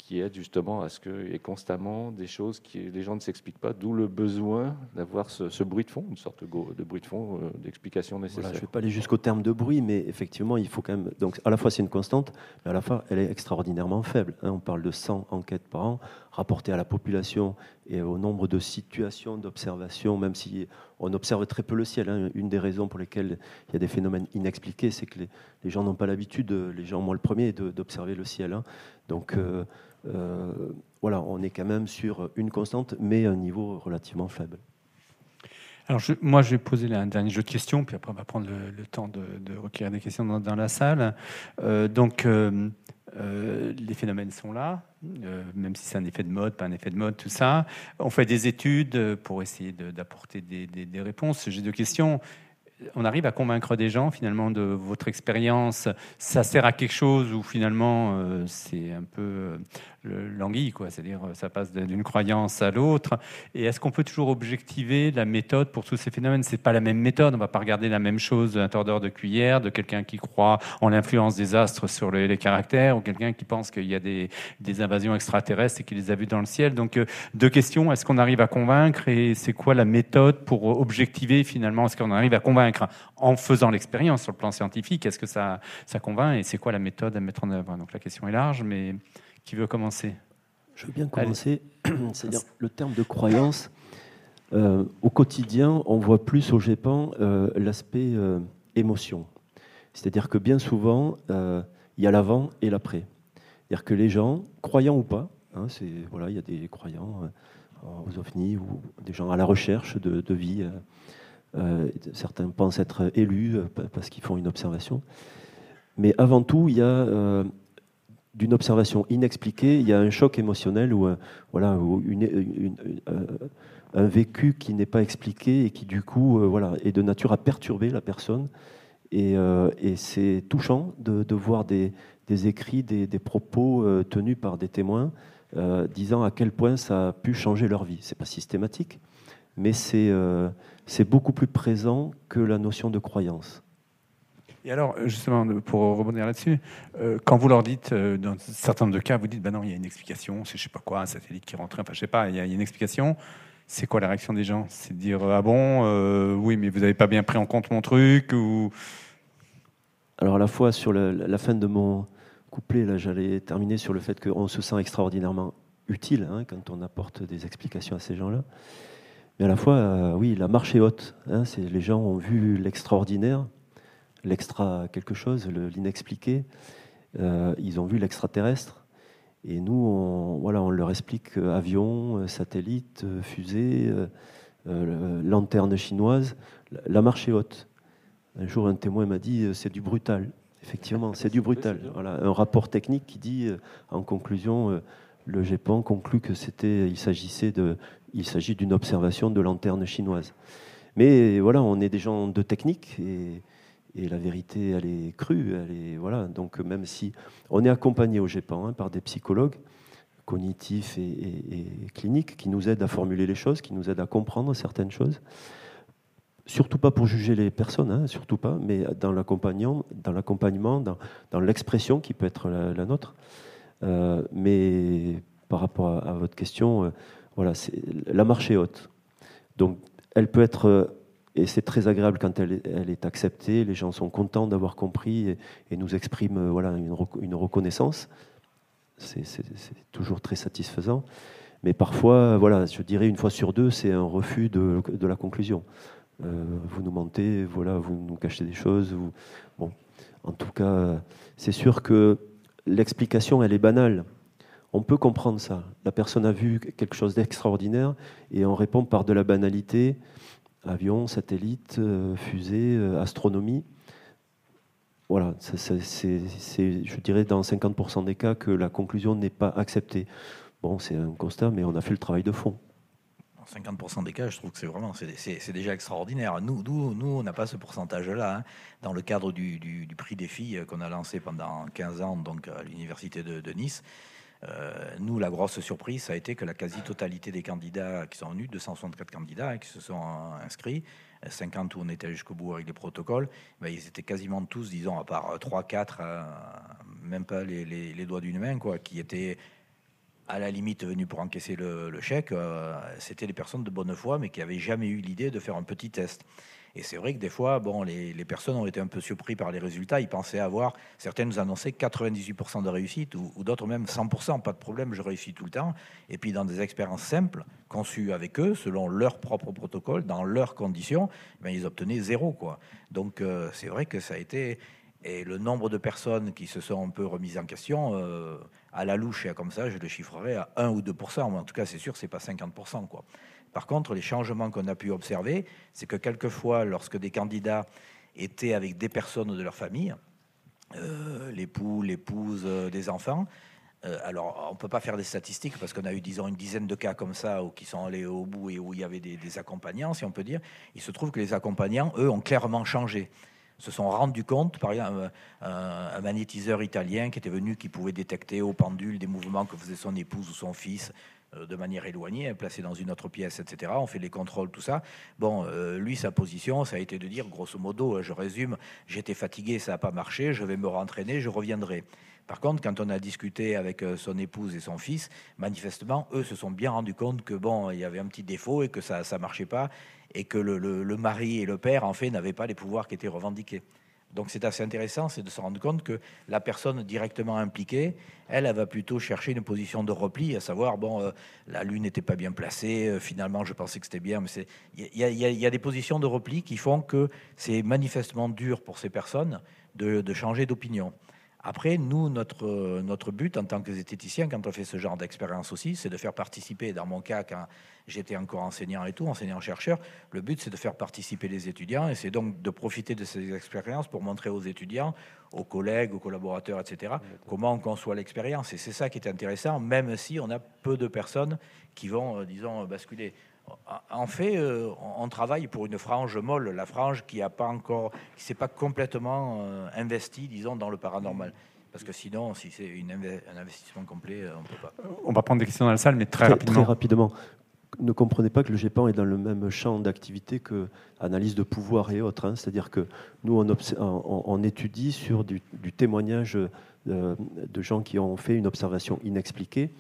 qui aide justement à ce qu'il y ait constamment des choses que les gens ne s'expliquent pas, d'où le besoin d'avoir ce, bruit de fond, une sorte de bruit de fond euh, d'explication nécessaire. je ne vais pas aller jusqu'au terme de bruit, mais effectivement, il faut quand même. Donc, à la fois, c'est une constante, mais à la fois, elle est extraordinairement faible. Hein. on parle de 100 enquêtes par an, rapportées à la population et au nombre de situations d'observation, même si on observe très peu le ciel. Hein. Une des raisons pour lesquelles il y a des phénomènes inexpliqués, c'est que les, gens n'ont pas l'habitude, les gens, moi le premier, d'observer le ciel. Hein. Donc, euh, euh, voilà, on est quand même sur une constante, mais un niveau relativement faible. Alors, moi, je vais poser un dernier jeu de questions, puis après, on va prendre le, temps de, recueillir des questions dans, la salle. Euh, donc, euh, les phénomènes sont là, même si c'est un effet de mode, pas un effet de mode, tout ça. On fait des études pour essayer d'apporter des, des, réponses. J'ai deux questions on arrive à convaincre des gens finalement de votre expérience, ça sert à quelque chose ou finalement euh, c'est un peu euh, l'anguille, quoi. C'est-à-dire ça passe d'une croyance à l'autre. Et est-ce qu'on peut toujours objectiver la méthode pour tous ces phénomènes? C'est pas la même méthode. On va pas regarder la même chose d'un tordeur de cuillère, de quelqu'un qui croit en l'influence des astres sur les, caractères, ou quelqu'un qui pense qu'il y a des, invasions extraterrestres et qui les a vues dans le ciel. Donc euh, deux questions est-ce qu'on arrive à convaincre et c'est quoi la méthode pour objectiver finalement? Est-ce qu'on arrive à convaincre en faisant l'expérience sur le plan scientifique Est-ce que ça, ça convainc Et c'est quoi la méthode à mettre en œuvre? Donc la question est large, mais qui veut commencer? Je veux bien commencer. (clears throat) C'est-à-dire le terme de croyance. Euh, au quotidien, on voit plus au GEPAN euh, l'aspect euh, émotion. C'est-à-dire que bien souvent, il y a l'avant et l'après. C'est-à-dire que les gens, croyants ou pas, hein, voilà, il y a des croyants aux ovnis ou des gens à la recherche de, de vie certains pensent être élus euh, parce qu'ils font une observation. Mais avant tout, il y a euh, d'une observation inexpliquée, il y a un choc émotionnel ou, voilà, un vécu qui n'est pas expliqué et qui du coup voilà, est de nature à perturber la personne. Et, c'est touchant de, voir des, écrits, des, des propos tenus par des témoins disant à quel point ça a pu changer leur vie. C'est pas systématique, mais c'est c'est beaucoup plus présent que la notion de croyance. Et alors, justement, pour rebondir là-dessus, euh, quand vous leur dites, euh, dans un certain nombre de cas, vous dites, ben non, il y a une explication, c'est je sais pas quoi, un satellite qui rentre, enfin je sais pas, il y, a une explication. c'est quoi la réaction des gens? C'est de dire ah bon, oui, mais vous n'avez pas bien pris en compte mon truc ou? Alors à la fois sur la fin de mon couplet, là, j'allais terminer sur le fait qu'on se sent extraordinairement utile hein, quand on apporte des explications à ces gens-là. Mais à la fois, euh, oui, la marche est haute. Hein, les gens ont vu l'extraordinaire, l'extra quelque chose, l'inexpliqué. Euh, ils ont vu l'extraterrestre. Et nous, on, voilà, on leur explique euh, avion, satellite, fusée, lanterne chinoise. La marche est haute. Un jour, un témoin m'a dit c'est du brutal. Effectivement, c'est du brutal. Voilà, un rapport technique qui dit, en conclusion, le GEPAN conclut que c'était, il s'agissait de, il s'agit d'une observation de lanterne chinoise. Mais voilà, on est des gens de technique et, la vérité, elle est crue. Elle est, voilà, donc même si on est accompagné au GEPAN hein, par des psychologues cognitifs et, cliniques qui nous aident à formuler les choses, qui nous aident à comprendre certaines choses. Surtout pas pour juger les personnes, hein, surtout pas, mais dans l'accompagnement, dans l'accompagnement, dans, l'expression qui peut être la nôtre. Euh, mais par rapport à, votre question, euh, voilà, la marche est haute. Donc, elle peut être, euh, et c'est très agréable quand elle, est acceptée, les gens sont contents d'avoir compris et, nous expriment voilà, une, reconnaissance. C'est toujours très satisfaisant. Mais parfois, voilà, je dirais une fois sur deux, c'est un refus de, la conclusion. vous nous mentez, voilà, vous nous cachez des choses. Bon, en tout cas, c'est sûr que l'explication, elle est banale. On peut comprendre ça. La personne a vu quelque chose d'extraordinaire et on répond par de la banalité, avion, satellite, euh, fusée, euh, astronomie. Voilà, c'est, je dirais dans 50% des cas que la conclusion n'est pas acceptée. Bon, c'est un constat, mais on a fait le travail de fond. 50% des cas, je trouve que c'est vraiment c'est déjà extraordinaire. Nous, nous, on n'a pas ce pourcentage-là. Hein. Dans le cadre du, prix des filles qu'on a lancé pendant 15 ans donc à l'université de, Nice, euh, nous, la grosse surprise, ça a été que la quasi-totalité des candidats qui sont venus, 264 candidats hein, qui se sont inscrits, 50 où on était jusqu'au bout avec les protocoles, ben, ils étaient quasiment tous, disons, à part 3-4, euh, même pas les, doigts d'une main, quoi, qui étaient à la limite venus pour encaisser le, chèque, euh, c'était des personnes de bonne foi, mais qui n'avaient jamais eu l'idée de faire un petit test. Et c'est vrai que des fois, bon, les, personnes ont été un peu surpris par les résultats. Ils pensaient avoir, certaines nous annonçaient 98% de réussite, ou, d'autres même 100%, pas de problème, je réussis tout le temps. Et puis dans des expériences simples, conçues avec eux, selon leur propre protocole, dans leurs conditions, ben, ils obtenaient zéro. Quoi. Donc euh, c'est vrai que ça a été... Et le nombre de personnes qui se sont un peu remises en question, euh, à la louche et comme ça, je le chiffrerai à 1 ou 2 En tout cas, c'est sûr, c'est pas 50% quoi. Par contre, les changements qu'on a pu observer, c'est que quelquefois, lorsque des candidats étaient avec des personnes de leur famille, euh, l'époux, l'épouse, euh, des enfants, alors, on ne peut pas faire des statistiques parce qu'on a eu, disons, une dizaine de cas comme ça où qui sont allés au bout et où il y avait des, accompagnants, si on peut dire. Il se trouve que les accompagnants, eux, ont clairement changé se sont rendus compte, par exemple, un, magnétiseur italien qui était venu, qui pouvait détecter au pendule des mouvements que faisait son épouse ou son fils euh, de manière éloignée, placé dans une autre pièce, etc. On fait les contrôles, tout ça. Bon, euh, lui, sa position, ça a été de dire, grosso modo, je résume, j'étais fatigué, ça n'a pas marché, je vais me rentraîner, je reviendrai. Par contre, quand on a discuté avec euh, son épouse et son fils, manifestement, eux se sont bien rendus compte que bon, il y avait un petit défaut et que ça ne marchait pas et que le, mari et le père, en fait, n'avaient pas les pouvoirs qui étaient revendiqués. Donc c'est assez intéressant, c'est de se rendre compte que la personne directement impliquée, elle, elle va plutôt chercher une position de repli, à savoir, bon, euh, la lune n'était pas bien placée, euh, finalement je pensais que c'était bien, mais il y, a des positions de repli qui font que c'est manifestement dur pour ces personnes de changer d'opinion. Après, nous, notre, notre but en tant que zététicien, quand on fait ce genre d'expérience aussi, c'est de faire participer, dans mon cas, quand j'étais encore enseignant et tout, enseignant-chercheur, le but c'est de faire participer les étudiants et c'est donc de profiter de ces expériences pour montrer aux étudiants, aux collègues, aux collaborateurs, etc., comment on conçoit l'expérience. Et c'est ça qui est intéressant, même si on a peu de personnes qui vont, euh, disons, basculer. En fait, euh, on travaille pour une frange molle, la frange qui a pas encore, qui s'est pas complètement euh, investie, disons, dans le paranormal. Parce que sinon, si c'est un investissement complet, euh, on peut pas. On va prendre des questions dans la salle, mais très, rapidement. Très rapidement. Ne comprenez pas que le GEPAN est dans le même champ d'activité que analyse de pouvoir et autres. Hein. C'est-à-dire que nous, on, étudie sur du, témoignage de, de, gens qui ont fait une observation inexpliquée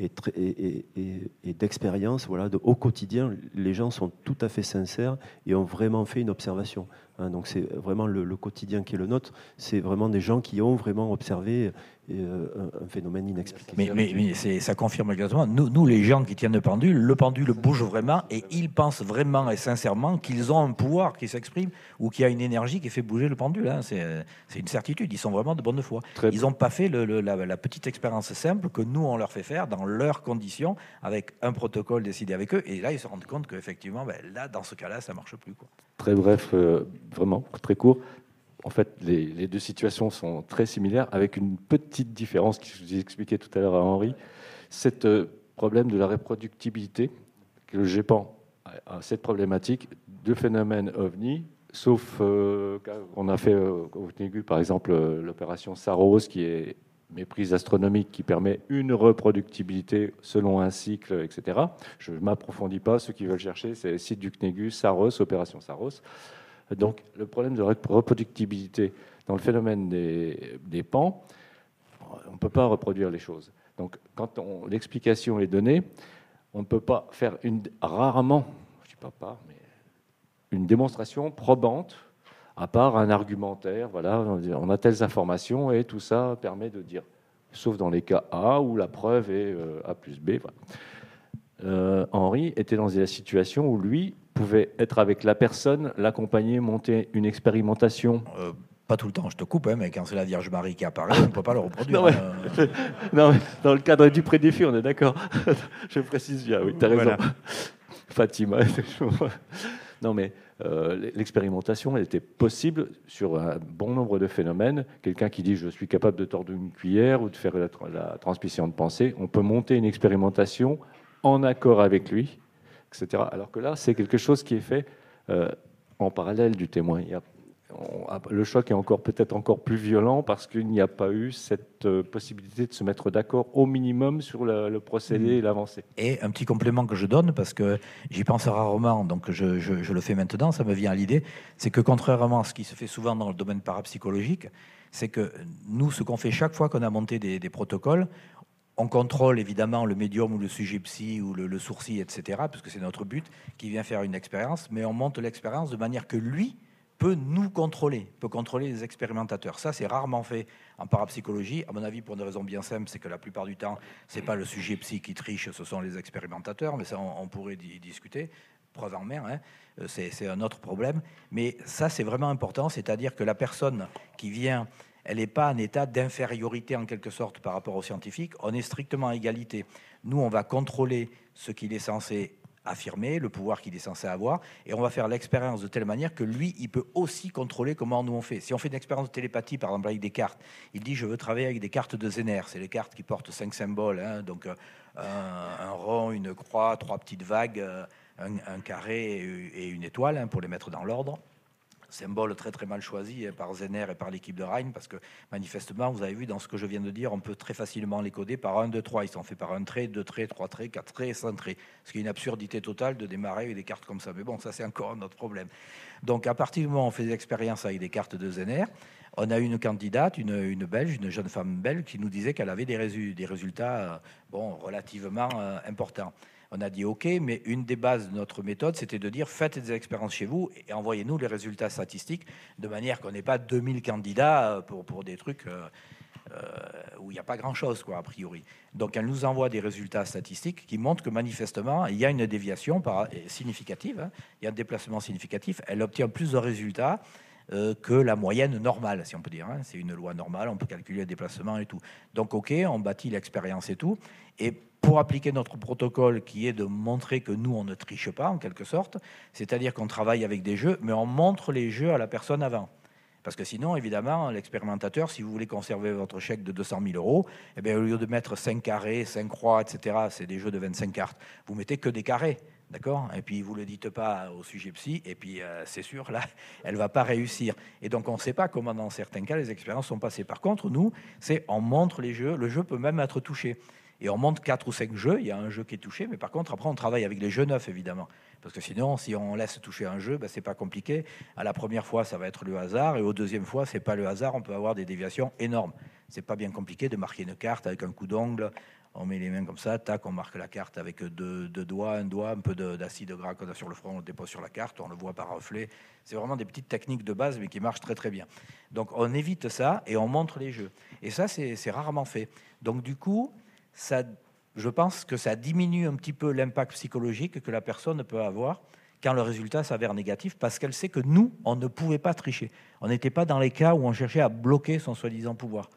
et, d'expérience, voilà, de, au quotidien, les gens sont tout à fait sincères et ont vraiment fait une observation. Hein. donc c'est vraiment le, le, quotidien qui est le nôtre. C'est vraiment des gens qui ont vraiment observé euh, un, phénomène inexpliqué. Mais, mais, ça confirme exactement. Nous, nous, les gens qui tiennent le pendule, le pendule bouge vraiment et ils pensent vraiment et sincèrement qu'ils ont un pouvoir qui s'exprime ou qu'il y a une énergie qui fait bouger le pendule. Hein. C'est une certitude. Ils sont vraiment de bonne foi. ils n'ont pas fait le, la, petite expérience simple que nous, on leur fait faire dans leurs conditions avec un protocole décidé avec eux. Et là, ils se rendent compte qu'effectivement, ben, là, dans ce cas-là, ça marche plus. Quoi. Très bref, euh, vraiment, très court en fait, les, deux situations sont très similaires, avec une petite différence que je vous ai expliqué tout à l'heure à Henri. C'est euh, problème de la reproductibilité, que le GEPAN a cette problématique de phénomène OVNI, sauf euh, qu'on a fait euh, au TNEGU, par exemple, l'opération Saros, qui est méprise astronomique qui permet une reproductibilité selon un cycle, etc. Je ne m'approfondis pas. Ceux qui veulent chercher, c'est le site du CNEGU, Saros, opération Saros. Donc le problème de reproductibilité dans le phénomène des, pans, on ne peut pas reproduire les choses. Donc quand l'explication est donnée, on ne peut pas faire une, rarement, je ne dis pas pas, mais une démonstration probante, à part un argumentaire, voilà, on a telles informations et tout ça permet de dire, sauf dans les cas A où la preuve est euh, A plus B. Euh, Henri était dans la situation où lui pouvez être avec la personne, l'accompagner, monter une expérimentation euh, Pas tout le temps, je te coupe, hein, mais quand c'est la Vierge Marie qui apparaît, (laughs) on ne peut pas le reproduire. (laughs) non, mais, dans le cadre du prédéfi, on est d'accord. (laughs) je précise bien, oui, tu as raison. Fatima, non, mais euh, l'expérimentation, elle était possible sur un bon nombre de phénomènes. Quelqu'un qui dit je suis capable de tordre une cuillère ou de faire la, la transmission de pensée, on peut monter une expérimentation en accord avec lui etc. Alors que là, c'est quelque chose qui est fait euh, en parallèle du témoin. le choc est encore peut-être encore plus violent parce qu'il n'y a pas eu cette euh, possibilité de se mettre d'accord au minimum sur le, procédé et l'avancée. Et un petit complément que je donne parce que j'y pense rarement, donc je, le fais maintenant, ça me vient à l'idée, c'est que contrairement à ce qui se fait souvent dans le domaine parapsychologique, c'est que nous, ce qu'on fait chaque fois qu'on a monté des, des protocoles, on contrôle évidemment le médium ou le sujet psy ou le, sourcil, etc., puisque c'est notre but, qui vient faire une expérience, mais on monte l'expérience de manière que lui peut nous contrôler, peut contrôler les expérimentateurs. Ça, c'est rarement fait en parapsychologie. À mon avis, pour une raison bien simple, c'est que la plupart du temps, c'est pas le sujet psy qui triche, ce sont les expérimentateurs, mais ça, on, pourrait y discuter. Preuve en mer, hein. euh, c'est un autre problème. Mais ça, c'est vraiment important, c'est-à-dire que la personne qui vient elle n'est pas en état d'infériorité en quelque sorte par rapport aux scientifiques. On est strictement à égalité. Nous, on va contrôler ce qu'il est censé affirmer, le pouvoir qu'il est censé avoir, et on va faire l'expérience de telle manière que lui, il peut aussi contrôler comment nous on fait. Si on fait une expérience de télépathie, par exemple avec des cartes, il dit je veux travailler avec des cartes de Zener, c'est les cartes qui portent cinq symboles, hein. donc euh, un, rond, une croix, trois petites vagues, euh, un, carré et une étoile hein, pour les mettre dans l'ordre symbole très très mal choisi hein, par Zener et par l'équipe de Rhein, parce que manifestement, vous avez vu dans ce que je viens de dire, on peut très facilement les coder par 1, 2, 3. Ils sont faits par un trait, deux traits, trois traits, quatre traits, cinq traits. Ce qui est une absurdité totale de démarrer avec des cartes comme ça. Mais bon, ça c'est encore un autre problème. Donc à partir du moment où on fait des expériences avec des cartes de Zener, on a une candidate, une, une, Belge, une jeune femme belge, qui nous disait qu'elle avait des, des résultats euh, bon, relativement euh, importants. On a dit OK, mais une des bases de notre méthode, c'était de dire faites des expériences chez vous et envoyez-nous les résultats statistiques de manière qu'on n'ait pas 2000 candidats euh, pour, pour des trucs euh, euh, où il n'y a pas grand-chose, quoi, a priori. Donc elle nous envoie des résultats statistiques qui montrent que manifestement, il y a une déviation par, significative, hein. il y a un déplacement significatif, elle obtient plus de résultats que la moyenne normale, si on peut dire. Hein. C'est une loi normale, on peut calculer le déplacement et tout. Donc, OK, on bâtit l'expérience et tout. Et pour appliquer notre protocole qui est de montrer que nous, on ne triche pas, en quelque sorte, c'est-à-dire qu'on travaille avec des jeux, mais on montre les jeux à la personne avant. Parce que sinon, évidemment, l'expérimentateur, si vous voulez conserver votre chèque de 200 000 euros, eh bien, au lieu de mettre 5 carrés, 5 croix, etc., c'est des jeux de 25 cartes, vous mettez que des carrés. D'accord? Et puis vous ne le dites pas au sujet psy, et puis euh, c'est sûr, là, (laughs) elle ne va pas réussir. Et donc on ne sait pas comment, dans certains cas, les expériences sont passées. Par contre, nous, c'est on montre les jeux, le jeu peut même être touché et on monte quatre ou cinq jeux. Il y a un jeu qui est touché, mais par contre, après, on travaille avec les jeux neufs, évidemment. Parce que sinon, si on laisse toucher un jeu, ben, c'est pas compliqué. À la première fois, ça va être le hasard, et au deuxième fois, c'est pas le hasard. On peut avoir des déviations énormes. C'est pas bien compliqué de marquer une carte avec un coup d'ongle. On met les mains comme ça, tac, on marque la carte avec deux, doigts, un doigt, un peu d'acide gras qu'on a sur le front, on le dépose sur la carte, on le voit par reflet. C'est vraiment des petites techniques de base, mais qui marchent très très bien. Donc on évite ça et on montre les jeux. Et ça, c'est rarement fait. Donc du coup, je pense que ça diminue un petit peu l'impact psychologique que la personne peut avoir quand le résultat s'avère négatif, parce qu'elle sait que nous, on ne pouvait pas tricher. On n'était pas dans les cas où on cherchait à bloquer son soi-disant pouvoir.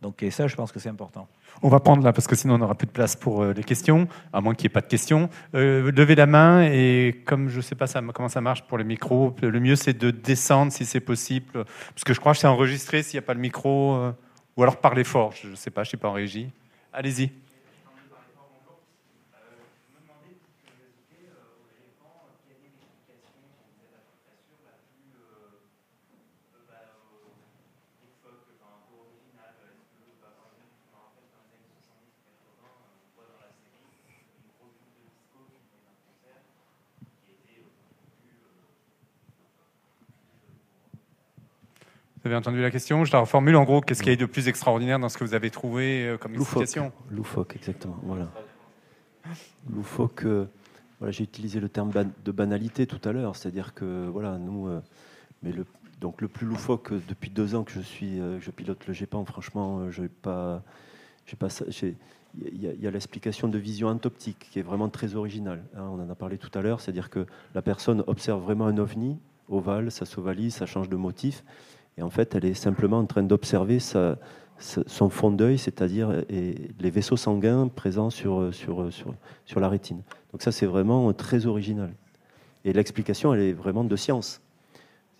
Donc, ça, je pense que c'est important. On va prendre là, parce que sinon on n'aura plus de place pour euh, les questions, à moins qu'il n'y ait pas de questions. Euh, levez la main, et comme je ne sais pas comment ça marche pour les micros, le mieux c'est de descendre si c'est possible, parce que je crois que c'est enregistré s'il n'y a pas le micro, euh, ou alors parler fort, je ne sais pas, je ne suis pas en régie. Allez-y. Vous avez entendu la question? Je la reformule en gros. Qu'est-ce qu'il y a de plus extraordinaire dans ce que vous avez trouvé euh, comme explication? Loufoque, exactement. Voilà. Loufoque. Euh, voilà, j'ai utilisé le terme de banalité tout à l'heure, c'est-à-dire que voilà, nous, euh, mais le, donc le plus loufoque depuis deux ans que je suis, je pilote le GEPAN, franchement, je pas, j'ai pas, il y a, l'explication de vision antoptique qui est vraiment très originale. Hein, on en a parlé tout à l'heure, c'est-à-dire que la personne observe vraiment un ovni ovale, ça s'ovalise, ça change de motif, et en fait, elle est simplement en train d'observer son fond d'œil, c'est-à-dire les vaisseaux sanguins présents sur, sur, sur, la rétine. Donc ça, c'est vraiment très original. Et l'explication, elle est vraiment de science.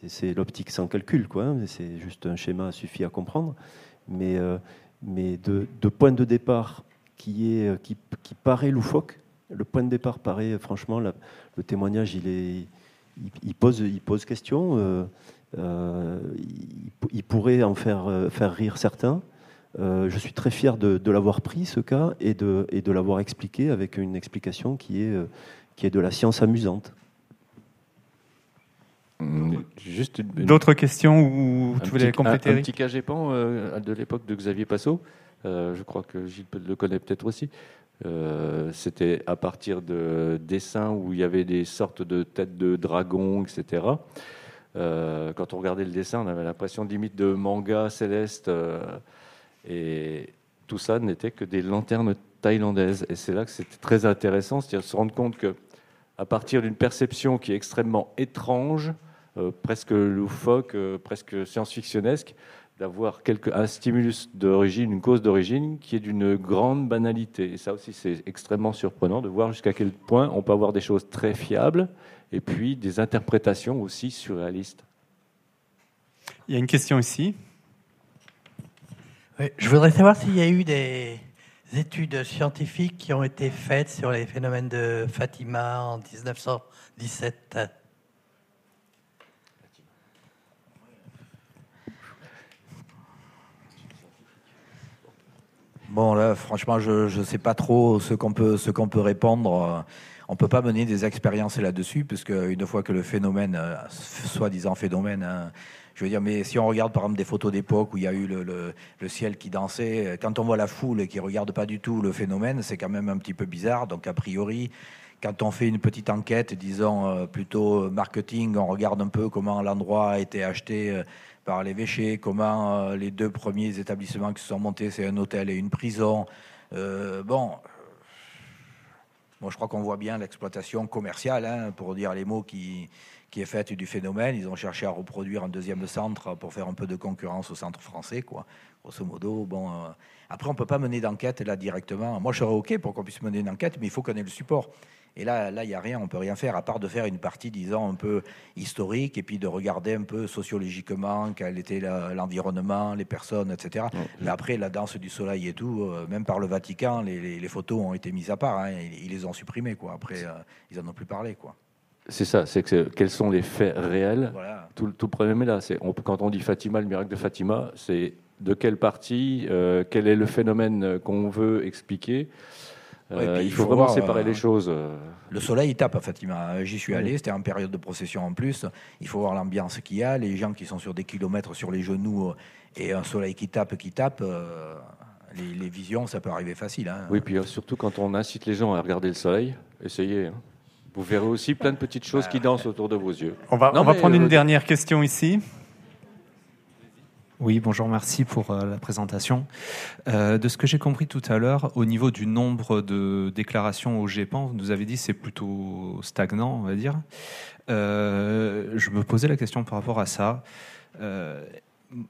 C'est l'optique sans calcul, quoi. Hein. C'est juste un schéma suffit à comprendre. Mais, euh, mais de, point de départ qui, est, qui, qui, paraît loufoque, le point de départ paraît, franchement, le témoignage, il, est, il, pose, il pose question. Euh, euh, il, pourrait en faire, euh, faire rire certains. Euh, je suis très fier de, l'avoir pris, ce cas, et de, et de l'avoir expliqué avec une explication qui est, qui est de la science amusante. Juste D'autres questions ou tu voulais compléter Un, petit cas de l'époque de Xavier Passot, je crois que Gilles le connaît peut-être aussi. C'était à partir de dessins où il y avait des sortes de têtes de dragons, etc. Euh, quand on regardait le dessin, on avait l'impression limite de manga céleste. Euh, et tout ça n'était que des lanternes thaïlandaises. Et c'est là que c'était très intéressant, c'est-à-dire se rendre compte que à partir d'une perception qui est extrêmement étrange, euh, presque loufoque, presque science-fictionnesque, d'avoir un stimulus d'origine, une cause d'origine qui est d'une grande banalité. Et ça aussi, c'est extrêmement surprenant de voir jusqu'à quel point on peut avoir des choses très fiables et puis des interprétations aussi surréalistes. Il y a une question ici. je voudrais savoir s'il y a eu des études scientifiques qui ont été faites sur les phénomènes de Fatima en 1917. Bon, là, franchement, je ne sais pas trop ce qu'on peut, ce qu'on peut répondre on peut pas mener des expériences là-dessus, puisque une fois que le phénomène, euh, soi-disant phénomène, hein, je veux dire, mais si on regarde par exemple des photos d'époque où il y a eu le, ciel qui dansait, euh, quand on voit la foule qui regarde pas du tout le phénomène, c'est quand même un petit peu bizarre. Donc a priori, quand on fait une petite enquête, disons euh, plutôt marketing, on regarde un peu comment l'endroit a été acheté par l'évêché, comment les deux premiers établissements qui se sont montés, c'est un hôtel et une prison. bon, moi, je crois qu'on voit bien l'exploitation commerciale, hein, pour dire les mots, qui, qui est faite du phénomène. Ils ont cherché à reproduire un deuxième centre pour faire un peu de concurrence au centre français, quoi. Grosso modo, bon. Euh, après, on peut pas mener d'enquête là directement. Moi, je serais ok pour qu'on puisse mener une enquête, mais il faut qu'on ait le support. Et là, là, il n'y a rien, on peut rien faire, à part de faire une partie, disons, un peu historique, et puis de regarder un peu sociologiquement quel était l'environnement, les personnes, etc. Mais après, la danse du soleil et tout, euh, même par le Vatican, les, photos ont été mises à part. Hein, ils, les ont supprimées, quoi. Après, euh, ils en ont plus parlé, quoi. C'est ça, c'est que quels sont les faits réels? Tout, le problème est là. C'est quand on dit Fatima, le miracle de Fatima, c'est de quelle partie, euh, quel est le phénomène qu'on veut expliquer? Euh, il, faut, vraiment séparer les euh, choses. Le soleil il tape à Fatima. J'y suis allé, c'était en période de procession en plus. Il faut voir l'ambiance qu'il y a, les gens qui sont sur des kilomètres sur les genoux Et un soleil qui tape, qui tape, les, visions, ça peut arriver facile. Hein. Oui, puis surtout quand on incite les gens à regarder le soleil, essayez. Hein. Vous verrez aussi plein de petites choses qui dansent autour de vos yeux. On va, on va prendre une dernière question ici. Oui, bonjour, merci pour euh, la présentation. Euh, de ce que j'ai compris tout à l'heure, au niveau du nombre de déclarations au GEPAN, vous nous avez dit c'est plutôt stagnant, on va dire. Euh, je me posais la question par rapport à ça.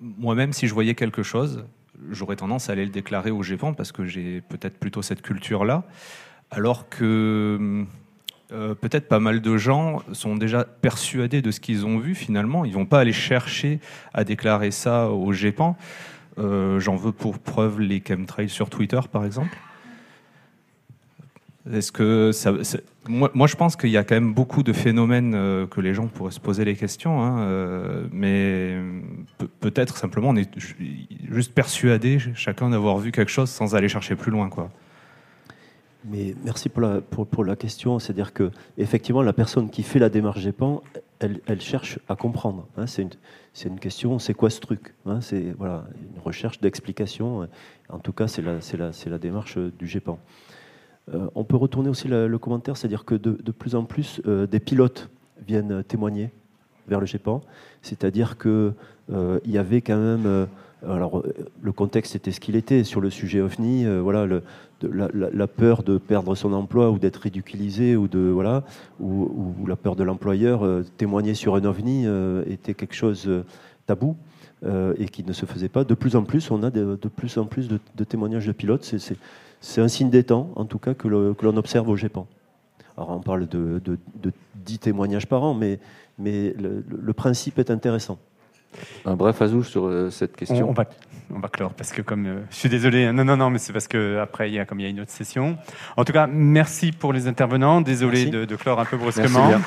Moi-même, si je voyais quelque chose, j'aurais tendance à aller le déclarer au GEPAN parce que j'ai peut-être plutôt cette culture-là. Alors que euh, peut-être pas mal de gens sont déjà persuadés de ce qu'ils ont vu finalement. Ils vont pas aller chercher à déclarer ça au GEPAN. Euh, j'en veux pour preuve les chemtrails sur Twitter, par exemple. Est-ce que moi, je pense qu'il y a quand même beaucoup de phénomènes euh, que les gens pourraient se poser les questions, hein, mais peut-être simplement on est juste persuadé chacun d'avoir vu quelque chose sans aller chercher plus loin, quoi. Mais merci pour la, question. C'est-à-dire que effectivement, la personne qui fait la démarche GEPAN, elle, cherche à comprendre. Hein. C'est une, question, c'est quoi ce truc hein. C'est voilà, une recherche d'explication. En tout cas, c'est la, démarche du GEPAN. Euh, on peut retourner aussi le commentaire, c'est-à-dire que de, de, plus en plus, euh, des pilotes viennent témoigner vers le GEPAN. C'est-à-dire qu'il euh, y avait quand même alors, euh, le contexte était ce qu'il était sur le sujet OVNI. Euh, voilà, la, peur de perdre son emploi ou d'être ridiculisé ou de voilà, ou, la peur de l'employeur euh, témoigner sur un OVNI était quelque chose tabou et qui ne se faisait pas. De plus en plus, on a de, plus en plus de, témoignages de pilotes. C'est un signe des temps, en tout cas, que l'on observe au GEPAN. Alors, on parle de, 10 témoignages par an, mais, mais le principe est intéressant. Un bref azou sur euh, cette question. On, va, on va clore parce que comme euh, je suis désolé, hein. non non non, mais c'est parce que après il y a comme il y a une autre session. En tout cas, merci pour les intervenants. Désolé de, de, clore un peu brusquement. Música